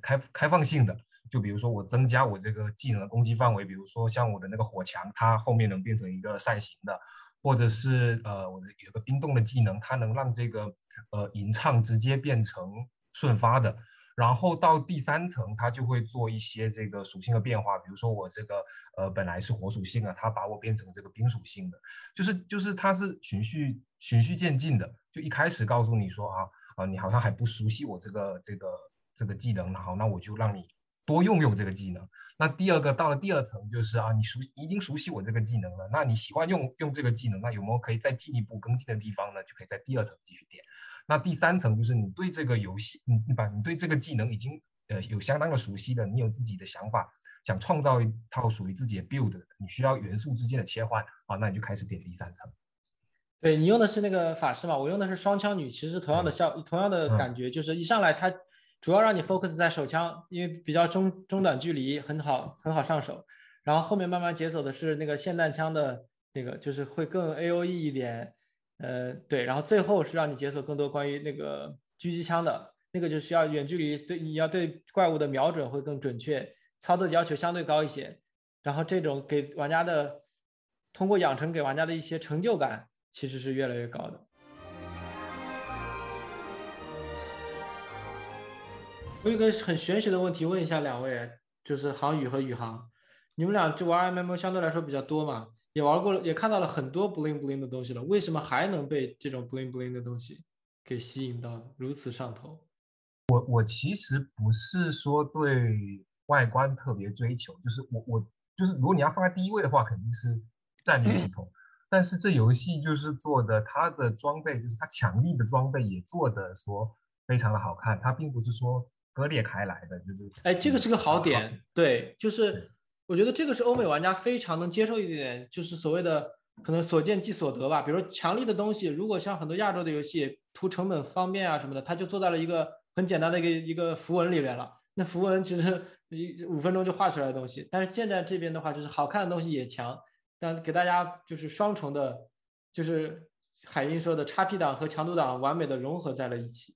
开开放性的，就比如说我增加我这个技能的攻击范围，比如说像我的那个火墙，它后面能变成一个扇形的，或者是呃我的有个冰冻的技能，它能让这个呃吟唱直接变成瞬发的。然后到第三层，它就会做一些这个属性的变化，比如说我这个呃本来是火属性的，它把我变成这个冰属性的，就是就是它是循序循序渐进的，就一开始告诉你说啊啊你好像还不熟悉我这个这个这个技能，好，那我就让你多用用这个技能。那第二个到了第二层就是啊你熟已经熟悉我这个技能了，那你喜欢用用这个技能，那有没有可以再进一步更进的地方呢？就可以在第二层继续点。那第三层就是你对这个游戏，你你把你对这个技能已经呃有相当的熟悉的，你有自己的想法，想创造一套属于自己的 build，你需要元素之间的切换啊，那你就开始点第三层。对你用的是那个法师嘛，我用的是双枪女，其实同样的嗯。效，同样的嗯。感觉，就是一上来它主要让你 focus 在手枪，因为比较中中短距离很好很好上手，然后后面慢慢解锁的是那个霰弹枪的那个，就是会更 A O E 一点，呃，对，然后最后是让你解锁更多关于那个狙击枪的，那个就需要远距离对你要对怪物的瞄准会更准确，操作要求相对高一些，然后这种给玩家的通过养成给玩家的一些成就感其实是越来越高的。我有个很玄学的问题问一下两位，就是航宇和宇航，你们俩就玩 MMO 相对来说比较多嘛，也玩过了，也看到了很多 bling bling 的东西了，为什么还能被这种 bling bling 的东西给吸引到如此上头？我我其实不是说对外观特别追求，就是我我就是如果你要放在第一位的话，肯定是战略系统。但是这游戏就是做的，它的装备就是它强力的装备也做的说非常的好看，它并不是说割裂开来的，就是哎，这个是个好嗯点，对，就是我觉得这个是欧美玩家非常能接受一点，就是所谓的可能所见即所得吧。比如强力的东西，如果像很多亚洲的游戏图成本方便啊什么的，它就做在了一个很简单的一个一个符文里面了。那符文其实一五分钟就画出来的东西，但是现在这边的话，就是好看的东西也强，但给大家就是双重的，就是海英说的叉 P 档和强度档完美的融合在了一起。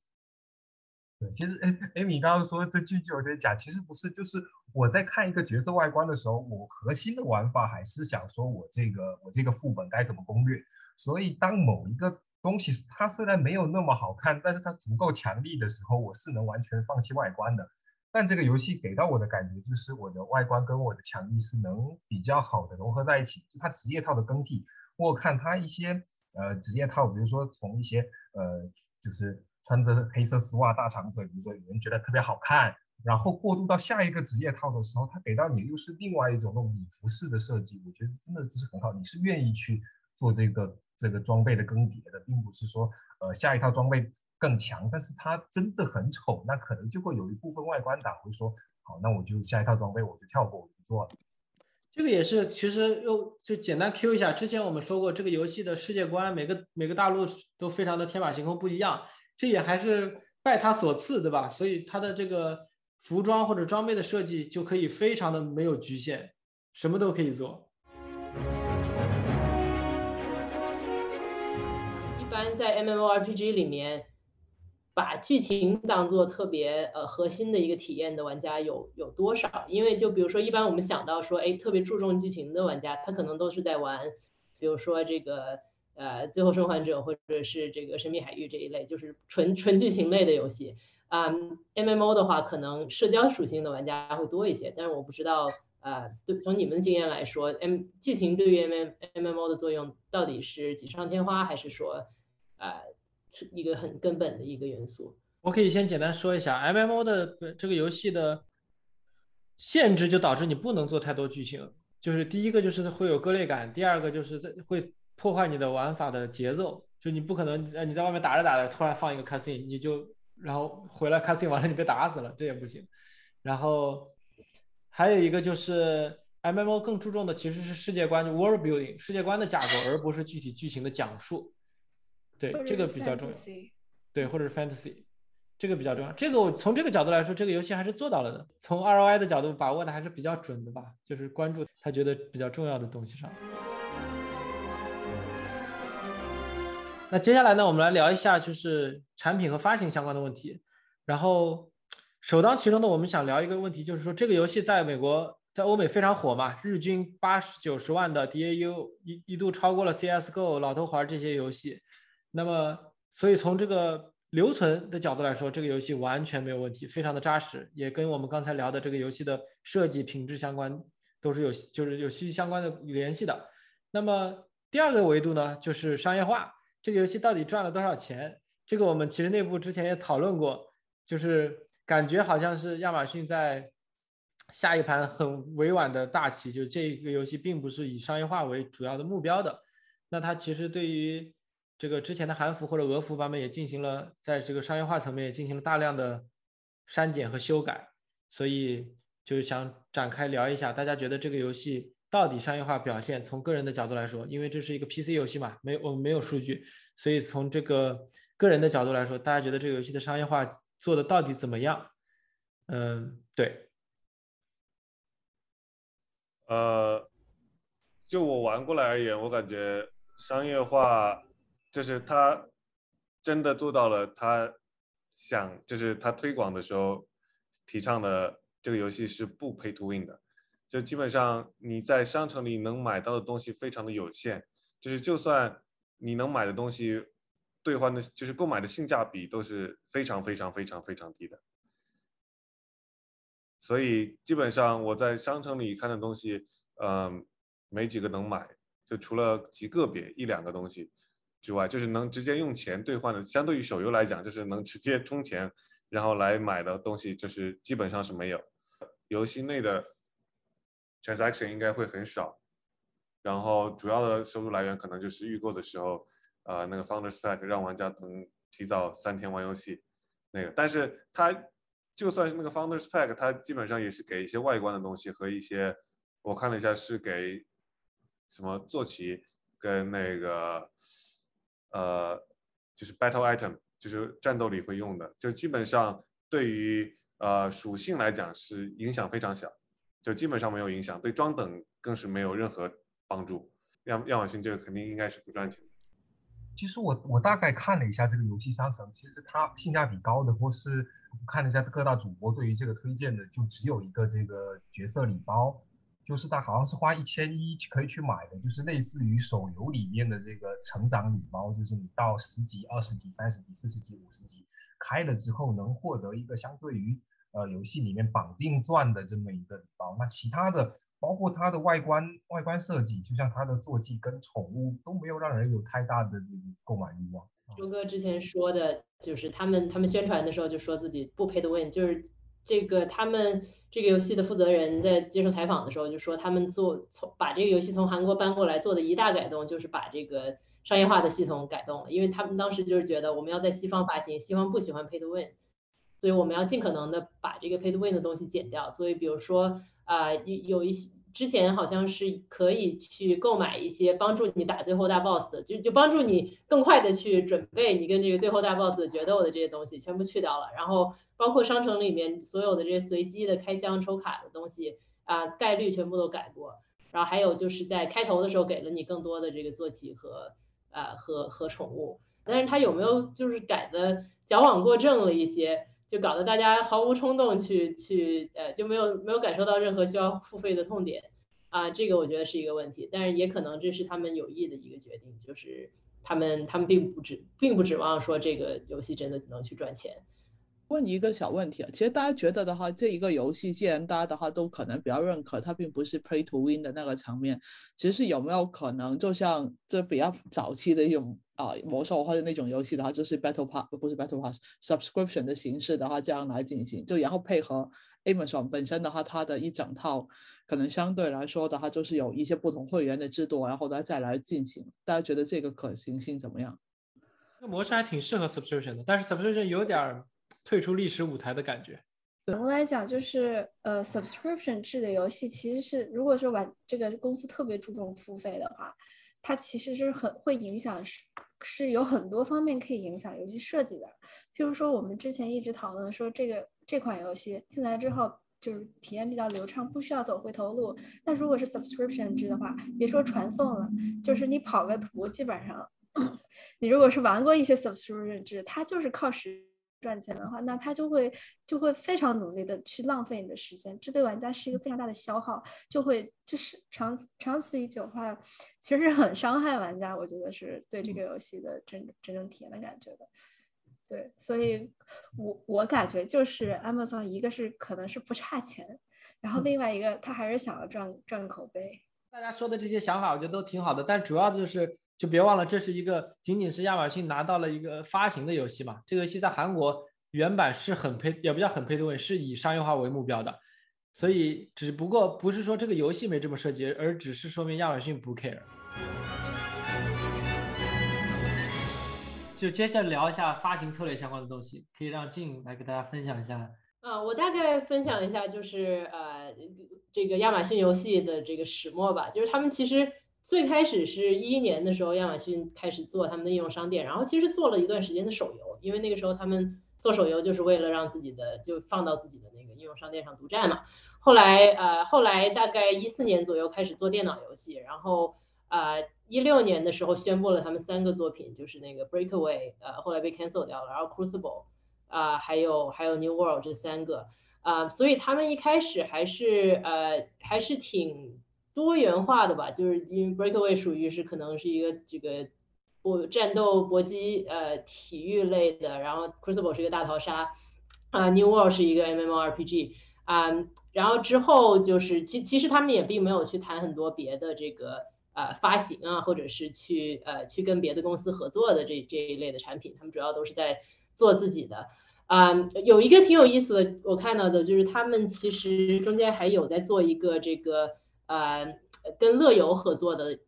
对，其实哎艾米刚刚说这句就有点假，其实不是，就是我在看一个角色外观的时候，我核心的玩法还是想说我这个我这个副本该怎么攻略。所以当某一个东西它虽然没有那么好看，但是它足够强力的时候，我是能完全放弃外观的。但这个游戏给到我的感觉就是我的外观跟我的强力是能比较好的融合在一起。就它职业套的更替，我看它一些呃职业套，比如说从一些呃就是。穿着黑色丝袜大长腿，比如说有人觉得特别好看，然后过渡到下一个职业套的时候，它给到你又是另外一种那种礼服式的设计，我觉得真的就是很好。你是愿意去做这个这个装备的更迭的，并不是说呃下一套装备更强，但是它真的很丑，那可能就会有一部分外观党会说，好，那我就下一套装备我就跳过，我不做了。这个也是，其实又就简单 Q 一下，之前我们说过，这个游戏的世界观每个每个大陆都非常的天马行空不一样。这也还是拜他所赐，对吧？所以他的这个服装或者装备的设计就可以非常的没有局限，什么都可以做。一般在 MMORPG 里面，把剧情当做特别呃核心的一个体验的玩家有有多少？因为就比如说，一般我们想到说，哎，特别注重剧情的玩家，他可能都是在玩，比如说这个。呃，最后生还者或者是这个神秘海域这一类，就是纯纯剧情类的游戏。啊、嗯、，MMO 的话，可能社交属性的玩家会多一些，但是我不知道，呃，对，从你们的经验来说，M 剧情对于 M MMO 的作用到底是锦上添花，还是说，呃，一个很根本的一个元素？我可以先简单说一下，MMO 的这个游戏的限制就导致你不能做太多剧情，就是第一个就是会有割裂感，第二个就是在会。破坏你的玩法的节奏，就你不可能，呃，你在外面打着打着，突然放一个 cutscene，你就然后回来 cutscene 完了，你被打死了，这也不行。然后还有一个就是 MMO 更注重的其实是世界观就 world building 世界观的架构，而不是具体剧情的讲述。对，这个比较重要。对，或者是 fantasy，这个比较重要。这个我从这个角度来说，这个游戏还是做到了的。从 ROI 的角度把握的还是比较准的吧，就是关注他觉得比较重要的东西上。那接下来呢，我们来聊一下就是产品和发行相关的问题。然后首当其冲的，我们想聊一个问题，就是说这个游戏在美国、在欧美非常火嘛，日均八十九十万的 DAU，一一度超过了 CS:GO、老头环这些游戏。那么，所以从这个留存的角度来说，这个游戏完全没有问题，非常的扎实，也跟我们刚才聊的这个游戏的设计品质相关，都是有就是有息息相关的联系的。那么第二个维度呢，就是商业化。这个游戏到底赚了多少钱？这个我们其实内部之前也讨论过，就是感觉好像是亚马逊在下一盘很委婉的大棋，就是这个游戏并不是以商业化为主要的目标的。那它其实对于这个之前的韩服或者俄服版本也进行了，在这个商业化层面也进行了大量的删减和修改，所以就是想展开聊一下，大家觉得这个游戏。到底商业化表现，从个人的角度来说，因为这是一个 PC 游戏嘛，没有我们没有数据，所以从这个个人的角度来说，大家觉得这个游戏的商业化做的到底怎么样？嗯，对。呃，就我玩过来而言，我感觉商业化就是他真的做到了他想，就是他推广的时候提倡的这个游戏是不 pay to win 的。就基本上你在商城里能买到的东西非常的有限，就是就算你能买的东西兑换的，就是购买的性价比都是非常非常非常非常低的。所以基本上我在商城里看的东西，嗯，没几个能买，就除了极个别一两个东西之外，就是能直接用钱兑换的，相对于手游来讲，就是能直接充钱然后来买的东西，就是基本上是没有。游戏内的。Transaction 应该会很少，然后主要的收入来源可能就是预购的时候，呃，那个 Founders Pack 让玩家能提早三天玩游戏，那个，但是它就算是那个 Founders Pack，它基本上也是给一些外观的东西和一些，我看了一下是给什么坐骑跟那个呃，就是 Battle Item，就是战斗里会用的，就基本上对于呃属性来讲是影响非常小，就基本上没有影响，对装等更是没有任何帮助。亚亚马逊这个肯定应该是不赚钱的。其实我我大概看了一下这个游戏商城，其实它性价比高的，或是看了一下各大主播对于这个推荐的，就只有一个这个角色礼包，就是它好像是花一千一可以去买的，就是类似于手游里面的这个成长礼包，就是你到十级、二十级、三十级、四十级、五十级开了之后，能获得一个相对于呃游戏里面绑定钻的这么一个礼包。那其他的。包括它的外观、外观设计，就像它的坐骑跟宠物都没有让人有太大的购买欲望。周哥之前说的，就是他们他们宣传的时候就说自己不 pay to win，就是这个他们这个游戏的负责人在接受采访的时候就说，他们做从把这个游戏从韩国搬过来做的一大改动，就是把这个商业化的系统改动了，因为他们当时就是觉得我们要在西方发行，西方不喜欢 pay to win，所以我们要尽可能的把这个 pay to win 的东西减掉，所以比如说啊有有一些。之前好像是可以去购买一些帮助你打最后大 boss 的，就就帮助你更快的去准备你跟这个最后大 boss 的决斗的这些东西全部去掉了，然后包括商城里面所有的这些随机的开箱抽卡的东西啊概率全部都改过，然后还有就是在开头的时候给了你更多的这个坐骑和呃和和宠物，但是它有没有就是改的矫枉过正了一些？就搞得大家毫无冲动去去呃就没有没有感受到任何需要付费的痛点啊，这个我觉得是一个问题，但是也可能这是他们有意的一个决定，就是他们他们并不指并不指望说这个游戏真的能去赚钱。问你一个小问题啊，其实大家觉得的话，这一个游戏既然大家的话都可能比较认可，它并不是 play to win 的那个场面，其实有没有可能就像这比较早期的一种。啊，魔兽或者那种游戏的话，就是 Battle Pass 不是 Battle Pass subscription 的形式的话，这样来进行，就然后配合 Amazon 本身的话，它的一整套可能相对来说的话，就是有一些不同会员的制度，然后再再来进行。大家觉得这个可行性怎么样？这个模式还挺适合 subscription 的，但是 subscription 有点退出历史舞台的感觉。总的来讲，就是呃 subscription 制的游戏，其实是如果说玩这个公司特别注重付费的话。它其实是很会影响，是有很多方面可以影响游戏设计的。譬如说，我们之前一直讨论说，这个这款游戏进来之后就是体验比较流畅，不需要走回头路。那如果是 subscription 制的话，别说传送了，就是你跑个图，基本上 你如果是玩过一些 subscription 制，它就是靠时。赚钱的话，那他就会就会非常努力的去浪费你的时间，这对玩家是一个非常大的消耗，就会就是长长此以久的话，其实是很伤害玩家。我觉得是对这个游戏的真真正体验的感觉的。对，所以我我感觉就是 Amazon 一个是可能是不差钱，然后另外一个他还是想要赚赚口碑。大家说的这些想法，我觉得都挺好的，但主要就是。就别忘了，这是一个仅仅是亚马逊拿到了一个发行的游戏嘛。这个游戏在韩国原版是很配，也不叫很配对，是以商业化为目标的。所以只不过不是说这个游戏没这么设计，而只是说明亚马逊不 care。就接下来聊一下发行策略相关的东西，可以让静来给大家分享一下。啊，我大概分享一下，就是呃，这个亚马逊游戏的这个始末吧，就是他们其实。最开始是一一年的时候，亚马逊开始做他们的应用商店，然后其实做了一段时间的手游，因为那个时候他们做手游就是为了让自己的就放到自己的那个应用商店上独占嘛。后来呃，后来大概一四年左右开始做电脑游戏，然后呃一六年的时候宣布了他们三个作品，就是那个 Breakaway，呃后来被 cancel 掉了，然后 Crucible，啊还有还有 New World 这三个，啊所以他们一开始还是呃还是挺。多元化的吧，就是因为 Breakaway 属于是可能是一个这个搏战斗搏击呃体育类的，然后 Crucible 是一个大逃杀，啊 New World 是一个 MMORPG 啊，然后之后就是其其实他们也并没有去谈很多别的这个呃发行啊，或者是去呃去跟别的公司合作的这这一类的产品，他们主要都是在做自己的啊，有一个挺有意思的，我看到的就是他们其实中间还有在做一个这个。呃跟乐游合作的《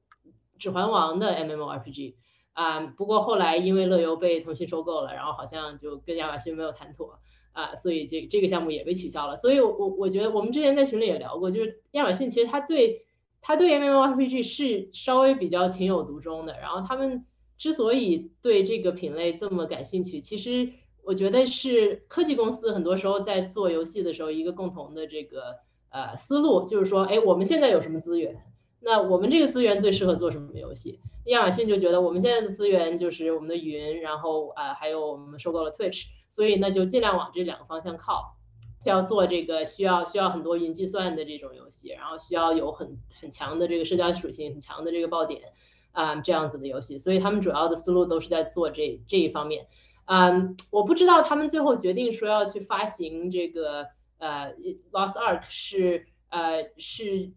指环王》的 MMORPG 啊，不过后来因为乐游被腾讯收购了，然后好像就跟亚马逊没有谈妥啊，所以这这个项目也被取消了。所以，我我觉得我们之前在群里也聊过，就是亚马逊其实他对他对 MMORPG 是稍微比较情有独钟的。然后他们之所以对这个品类这么感兴趣，其实我觉得是科技公司很多时候在做游戏的时候一个共同的这个呃思路，就是说，哎，我们现在有什么资源？那我们这个资源最适合做什么游戏？亚马逊就觉得我们现在的资源就是我们的云，然后啊还有我们收购了 Twitch，所以那就尽量往这两个方向靠，就要做这个需要需要很多云计算的这种游戏，然后需要有很很强的这个社交属性，很强的这个爆点啊这样子的游戏，所以他们主要的思路都是在做这这一方面。嗯，我不知道他们最后决定说要去发行这个呃 Lost Ark 是呃是。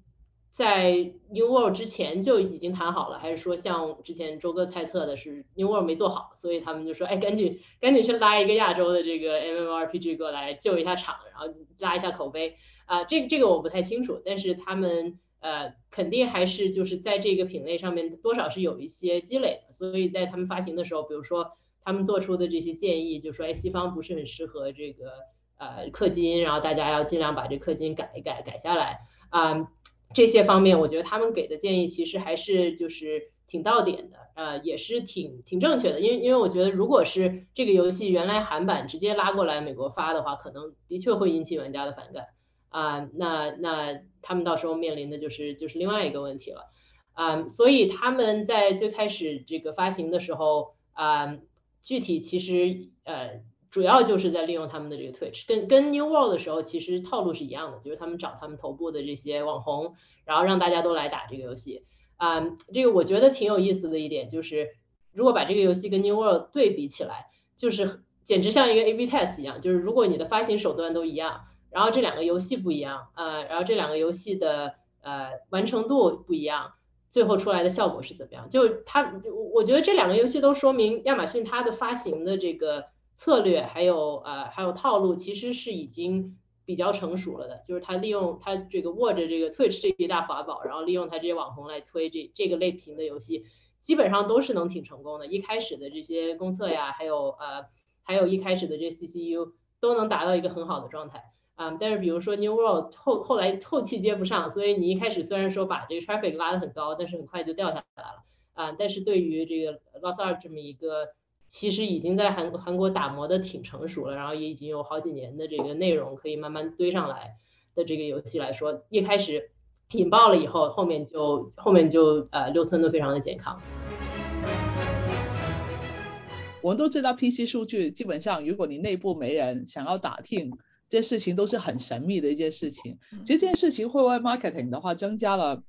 在 New World 之前就已经谈好了，还是说像之前周哥猜测的是 New World 没做好，所以他们就说，哎，赶紧赶紧去拉一个亚洲的这个 MMORPG 过来救一下场，然后拉一下口碑啊，这这个我不太清楚，但是他们呃肯定还是就是在这个品类上面多少是有一些积累的，所以在他们发行的时候，比如说他们做出的这些建议，就说，哎，西方不是很适合这个呃氪金，然后大家要尽量把这氪金改一改改下来啊。这些方面，我觉得他们给的建议其实还是就是挺到点的，呃，也是挺挺正确的。因为因为我觉得，如果是这个游戏原来韩版直接拉过来美国发的话，可能的确会引起玩家的反感啊。那那他们到时候面临的就是就是另外一个问题了啊。所以他们在最开始这个发行的时候啊，具体其实呃。主要就是在利用他们的这个 Twitch，跟跟 New World 的时候其实套路是一样的，就是他们找他们头部的这些网红，然后让大家都来打这个游戏。啊，这个我觉得挺有意思的一点就是，如果把这个游戏跟 New World 对比起来，就是简直像一个 A/B test 一样，就是如果你的发行手段都一样，然后这两个游戏不一样，呃，然后这两个游戏的呃完成度不一样，最后出来的效果是怎么样？就它，我觉得这两个游戏都说明亚马逊它的发行的这个。策略还有呃还有套路，其实是已经比较成熟了的。就是他利用他这个握着这个 Twitch 这一大法宝，然后利用他这些网红来推这这个类型的游戏，基本上都是能挺成功的。一开始的这些公测呀，还有呃还有一开始的这 CCU 都能达到一个很好的状态啊。但是比如说 New World 后后来后期接不上，所以你一开始虽然说把这个 traffic 拉得很高，但是很快就掉下来了啊。但是对于这个 Lost Ark 这么一个其实已经在韩韩国打磨的挺成熟了，然后也已经有好几年的这个内容可以慢慢堆上来的这个游戏来说，一开始引爆了以后，后面就后面就呃留存的非常的健康。我们都知道 PC 数据基本上，如果你内部没人想要打听，这些事情都是很神秘的一件事情。其实这件事情会为 marketing 的话增加了。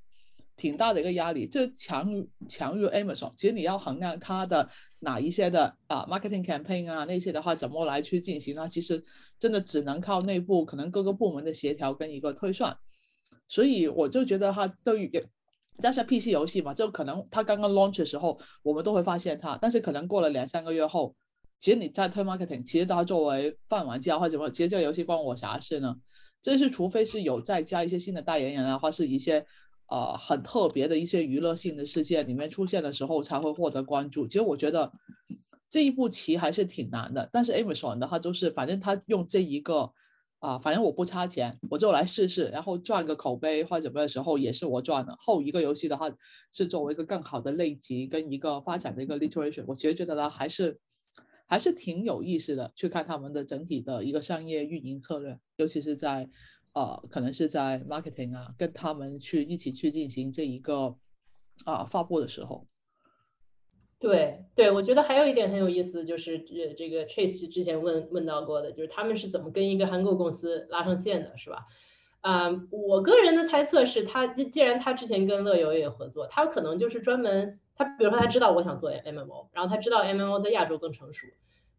挺大的一个压力，这强强于 Amazon。其实你要衡量它的哪一些的啊 marketing campaign 啊那些的话，怎么来去进行呢？其实真的只能靠内部可能各个部门的协调跟一个推算。所以我就觉得哈对于加上 PC 游戏嘛，就可能它刚刚 launch 的时候，我们都会发现它，但是可能过了两三个月后，其实你在推 marketing，其实它作为泛玩家或者怎么，其实这个游戏关我啥事呢？这是除非是有再加一些新的代言人啊，或是一些。呃，很特别的一些娱乐性的事件里面出现的时候，才会获得关注。其实我觉得这一步棋还是挺难的。但是 Amazon 的话，就是反正他用这一个啊，反正我不差钱，我就来试试，然后赚个口碑或者怎么的时候，也是我赚的。后一个游戏的话，是作为一个更好的类级跟一个发展的一个 literation，我其实觉得呢，还是还是挺有意思的，去看他们的整体的一个商业运营策略，尤其是在。呃，可能是在 marketing 啊，跟他们去一起去进行这一个啊发布的时候。对对，我觉得还有一点很有意思，就是这这个 Chase 之前问问到过的，就是他们是怎么跟一个韩国公司拉上线的，是吧？啊，我个人的猜测是他既然他之前跟乐游也合作，他可能就是专门他比如说他知道我想做 MMO，然后他知道 MMO 在亚洲更成熟。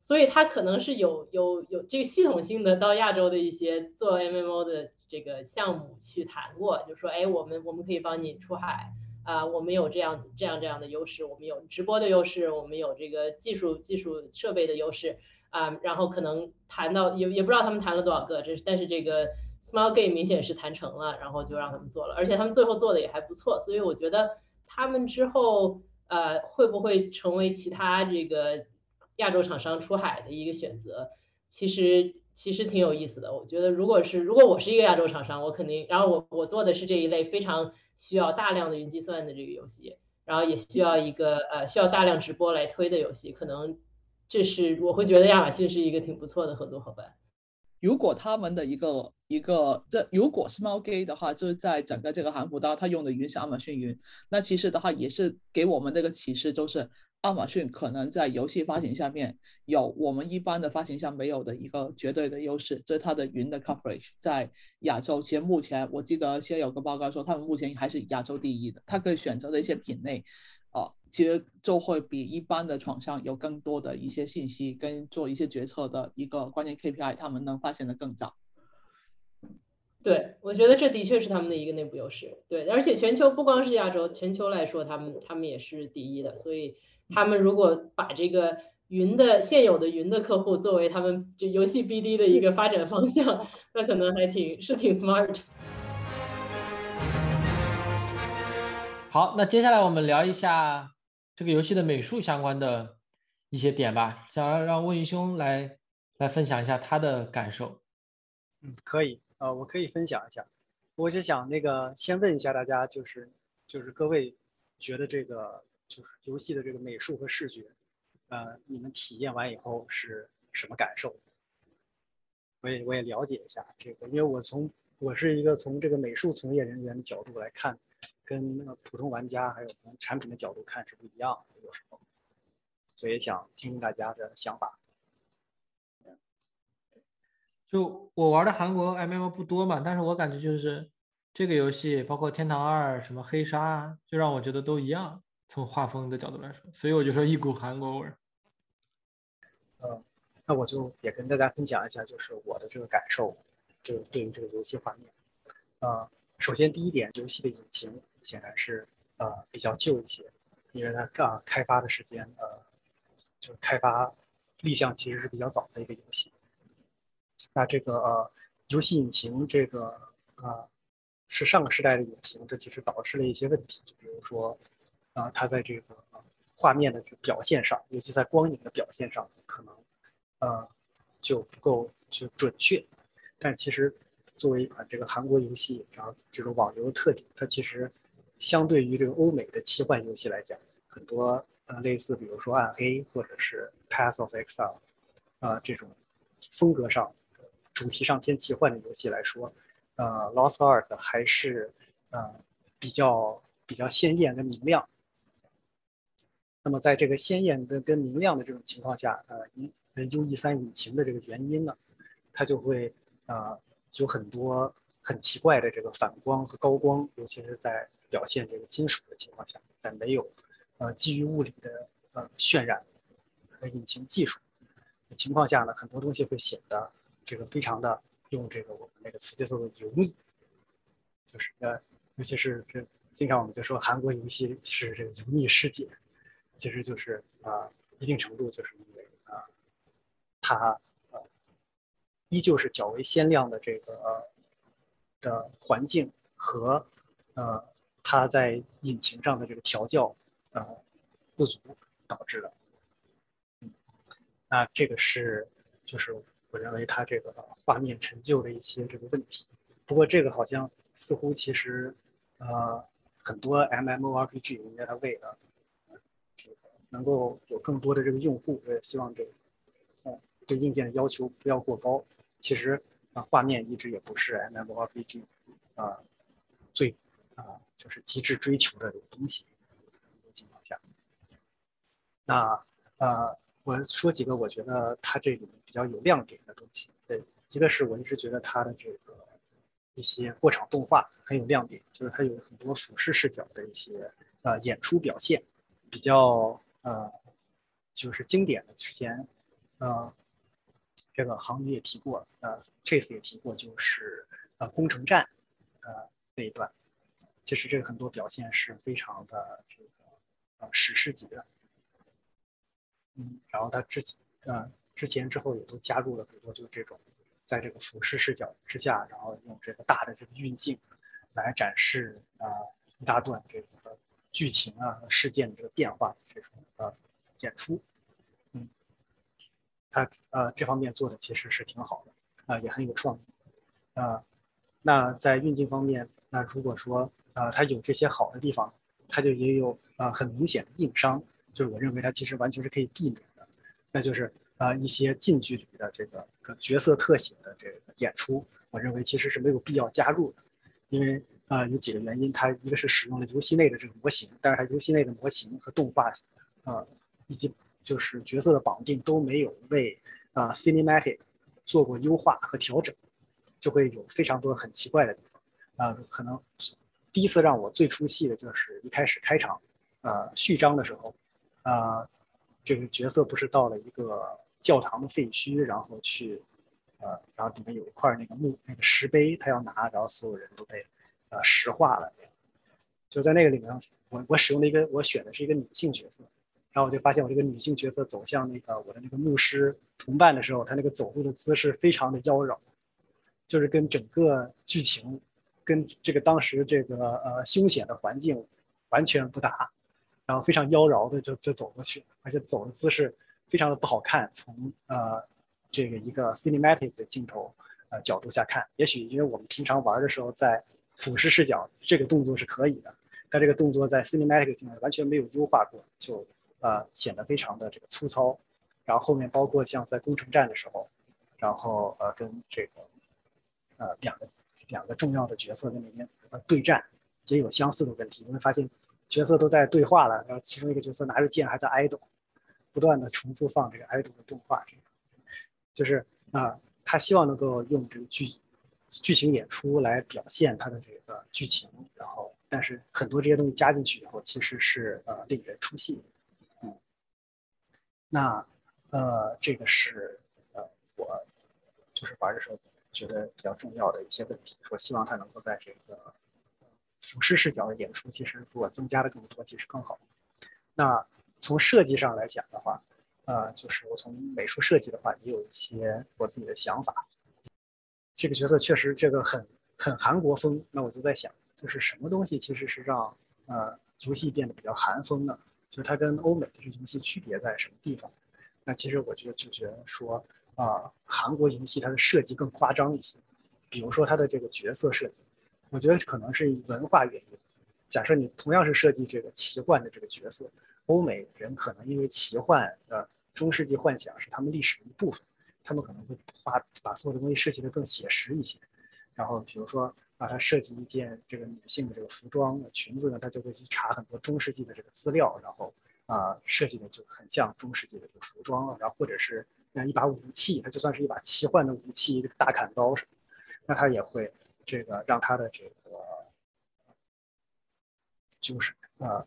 所以他可能是有有有这个系统性的到亚洲的一些做 MMO 的这个项目去谈过，就说哎，我们我们可以帮你出海啊，我们有这样子这样这样的优势，我们有直播的优势，我们有这个技术技术设备的优势啊，然后可能谈到也也不知道他们谈了多少个，这是但是这个 small Game 明显是谈成了，然后就让他们做了，而且他们最后做的也还不错，所以我觉得他们之后呃会不会成为其他这个亚洲厂商出海的一个选择，其实其实挺有意思的。我觉得如果是如果我是一个亚洲厂商，我肯定，然后我我做的是这一类非常需要大量的云计算的这个游戏，然后也需要一个呃需要大量直播来推的游戏，可能这是我会觉得亚马逊是一个挺不错的合作伙伴。如果他们的一个一个这如果 Small Gate 的话，就是在整个这个韩服刀，它用的云是亚马逊云，那其实的话也是给我们这个启示，就是亚马逊可能在游戏发行下面有我们一般的发行商没有的一个绝对的优势，这是它的云的 coverage 在亚洲，其实目前我记得先有个报告说，他们目前还是亚洲第一的，它可以选择的一些品类。啊，其实就会比一般的厂商有更多的一些信息跟做一些决策的一个关键 KPI，他们能发现的更早。对，我觉得这的确是他们的一个内部优势。对，而且全球不光是亚洲，全球来说，他们他们也是第一的。所以他们如果把这个云的现有的云的客户作为他们就游戏 BD 的一个发展方向，那可能还挺是挺 smart。好，那接下来我们聊一下这个游戏的美术相关的一些点吧。想要让问云兄来来分享一下他的感受。嗯，可以，呃，我可以分享一下。我就想那个先问一下大家，就是就是各位觉得这个就是游戏的这个美术和视觉，呃，你们体验完以后是什么感受？我也我也了解一下这个，因为我从我是一个从这个美术从业人员的角度来看。跟那个普通玩家还有从产品的角度看是不一样的，有时候，所以想听听大家的想法。就我玩的韩国 M M O 不多嘛，但是我感觉就是这个游戏，包括天堂二、什么黑鲨，就让我觉得都一样，从画风的角度来说，所以我就说一股韩国味儿。嗯，那我就也跟大家分享一下，就是我的这个感受，就对于这个游戏画面，啊。首先，第一点，游戏的引擎显然是呃比较旧一些，因为它刚开发的时间呃，就开发立项其实是比较早的一个游戏。那这个呃游戏引擎这个呃是上个时代的引擎，这其实导致了一些问题，就比如说啊它在这个画面的这个表现上，尤其在光影的表现上，可能呃就不够就准确，但其实。作为一款这个韩国游戏，然后这种网游的特点，它其实相对于这个欧美的奇幻游戏来讲，很多呃类似，比如说暗黑或者是 Path of Exile，啊这种风格上、主题上偏奇幻的游戏来说，呃 Lost Ark 还是呃比较比较鲜艳跟明亮。那么在这个鲜艳跟跟明亮的这种情况下，呃，U E 三引擎的这个原因呢，它就会呃。有很多很奇怪的这个反光和高光，尤其是在表现这个金属的情况下，在没有呃基于物理的呃渲染和引擎技术的情况下呢，很多东西会显得这个非常的用这个我们那个词叫做油腻，就是呃，尤其是这经常我们就说韩国游戏是这个油腻世界，其实就是啊一定程度就是因为啊它呃。依旧是较为鲜亮的这个呃的环境和呃它在引擎上的这个调教呃不足导致的，嗯，那这个是就是我认为它这个画面陈旧的一些这个问题。不过这个好像似乎其实呃很多 MMORPG 应该它为了能够有更多的这个用户，我也希望这个呃对硬件的要求不要过高。其实啊，画面一直也不是 MMORPG 啊最啊就是极致追求的东西。情况下，那呃，我说几个我觉得它这里面比较有亮点的东西。对，一个是我一直觉得它的这个一些过场动画很有亮点，就是它有很多俯视视角的一些呃演出表现，比较呃就是经典的。之前呃。这个航宇也提过，呃，Chase 也提过，就是呃工程站，呃那一段，其实这个很多表现是非常的这个呃史诗级的，嗯，然后他之前呃之前之后也都加入了很多就这种在这个俯视视角之下，然后用这个大的这个运镜来展示啊一大段这个剧情啊事件的这个变化这种呃演出，嗯，他呃这方面做的其实是挺好的啊，也很有创意。啊。那在运镜方面，那如果说啊它有这些好的地方，它就也有啊很明显的硬伤，就是我认为它其实完全是可以避免的，那就是啊一些近距离的这个角色特写的这个演出，我认为其实是没有必要加入的，因为啊有几个原因，它一个是使用了游戏内的这个模型，但是它游戏内的模型和动画呃以及就是角色的绑定都没有为啊 cinematic 做过优化和调整，就会有非常多很奇怪的地方啊，可能。第一次让我最出戏的就是一开始开场，呃，序章的时候，啊，这个角色不是到了一个教堂的废墟，然后去，呃，然后里面有一块那个木那个石碑，他要拿，然后所有人都被，呃，石化了。就在那个里面，我我使用了一个我选的是一个女性角色，然后我就发现我这个女性角色走向那个我的那个牧师同伴的时候，她那个走路的姿势非常的妖娆，就是跟整个剧情。跟这个当时这个呃凶险的环境完全不搭，然后非常妖娆的就就走过去，而且走的姿势非常的不好看。从呃这个一个 cinematic 的镜头呃角度下看，也许因为我们平常玩的时候在俯视视角，这个动作是可以的，但这个动作在 cinematic 镜头完全没有优化过，就呃显得非常的这个粗糙。然后后面包括像在攻城战的时候，然后呃跟这个呃两个。两个重要的角色在那边呃对战，也有相似的问题。你会发现角色都在对话了，然后其中一个角色拿着剑还在挨斗，不断的重复放这个挨斗的动画，这个就是啊，他希望能够用这个剧剧情演出来表现他的这个剧情，然后但是很多这些东西加进去以后，其实是呃令人出戏。嗯，那呃这个是呃我就是玩的时候。觉得比较重要的一些问题，我希望它能够在这个俯视视角的演出，其实如果增加的更多，其实更好。那从设计上来讲的话，呃，就是我从美术设计的话，也有一些我自己的想法。这个角色确实这个很很韩国风，那我就在想，就是什么东西其实是让呃游戏变得比较韩风呢？就是它跟欧美的这游戏区别在什么地方？那其实我觉得就觉得说。啊，韩国游戏它的设计更夸张一些，比如说它的这个角色设计，我觉得可能是文化原因。假设你同样是设计这个奇幻的这个角色，欧美人可能因为奇幻的中世纪幻想是他们历史的一部分，他们可能会把把所有的东西设计的更写实一些。然后比如说让，他设计一件这个女性的这个服装裙子呢，他就会去查很多中世纪的这个资料，然后啊设计的就很像中世纪的这个服装，然后或者是。那一把武器，它就算是一把奇幻的武器，这个大砍刀什么，那它也会这个让它的这个，就是呃，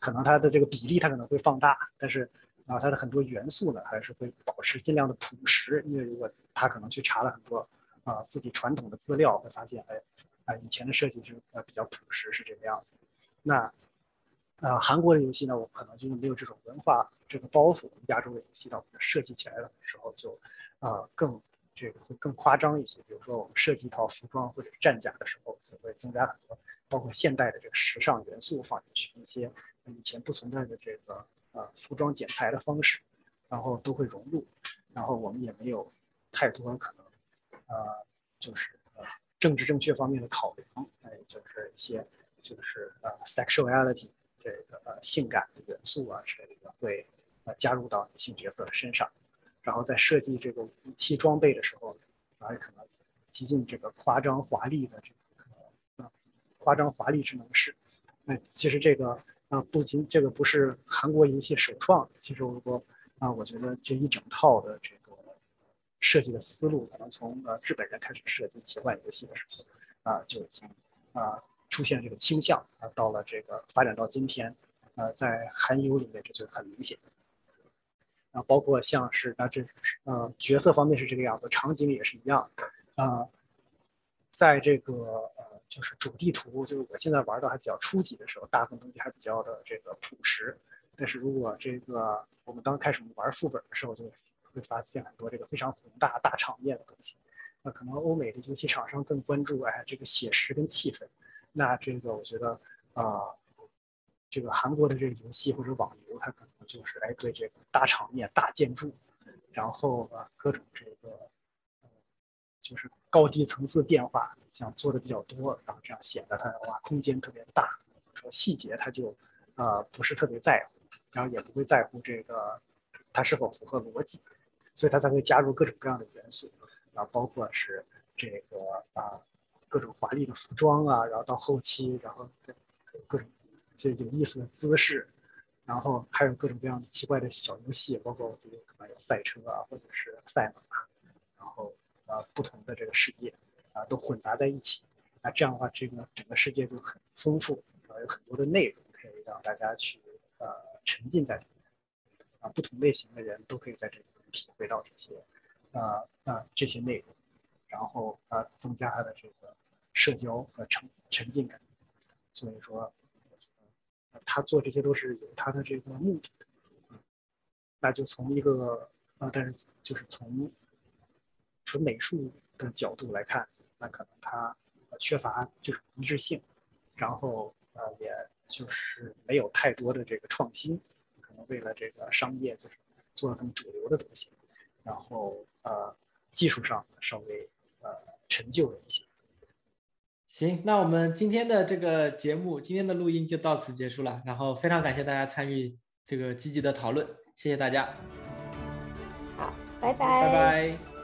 可能它的这个比例它可能会放大，但是啊，它的很多元素呢还是会保持尽量的朴实，因为如果他可能去查了很多啊自己传统的资料，会发现哎啊以前的设计是呃比较朴实是这个样子，那。啊，韩国的游戏呢，我可能就没有这种文化这个包袱。亚洲的游戏呢，我们设计起来的时候就，啊，更这个会更夸张一些。比如说，我们设计一套服装或者战甲的时候，就会增加很多，包括现代的这个时尚元素放进去，一些以前不存在的这个呃服装剪裁的方式，然后都会融入。然后我们也没有太多可能，呃，就是呃政治正确方面的考量，哎，就是一些就是呃 sexuality。这个呃性感的元素啊之类的会呃加入到女性角色的身上，然后在设计这个武器装备的时候，啊可能极尽这个夸张华丽的这个啊夸张华丽之能事。那其实这个啊不仅这个不是韩国游戏首创，其实如果啊我觉得这一整套的这个设计的思路，可能从呃日本人开始设计奇幻游戏的时候啊就已经啊。出现这个倾向啊，到了这个发展到今天，呃，在韩游里面这就很明显。啊，包括像是啊这呃角色方面是这个样子，场景也是一样。啊，在这个就是主地图，就是我现在玩到还比较初级的时候，大部分东西还比较的这个朴实。但是如果这个我们刚开始玩副本的时候，就会发现很多这个非常宏大大场面的东西。那可能欧美的游戏厂商更关注哎这个写实跟气氛，那这个我觉得啊、这个韩国的这个游戏或者网游，它可能就是哎对这个大场面、大建筑，然后各种这个就是高低层次变化，想做的比较多，然后这样显得它哇空间特别大，说细节它就呃不是特别在乎，然后也不会在乎这个它是否符合逻辑，所以它才会加入各种各样的元素，啊，包括是这个啊各种华丽的服装啊，然后到后期，然后各种这有意思的姿势，然后还有各种各样的奇怪的小游戏，包括我自己可能有赛车啊，或者是赛马，然后呃不同的这个世界啊都混杂在一起，那这样的话，这个整个世界就很丰富，啊有很多的内容可以让大家去呃沉浸在里面，啊不同类型的人都可以在这里面体会到这些呃呃这些内容，然后呃增加他的这个社交和沉沉浸感，所以说。他做这些都是有他的这个目的的，那就从一个呃，但是就是从纯美术的角度来看，那可能它呃缺乏就是一致性，然后呃，也就是没有太多的这个创新，可能为了这个商业就是做了很主流的东西，然后呃，技术上稍微呃陈旧了一些。行，那我们今天的这个节目，今天的录音就到此结束了。然后非常感谢大家参与这个积极的讨论，谢谢大家，好，拜拜拜拜。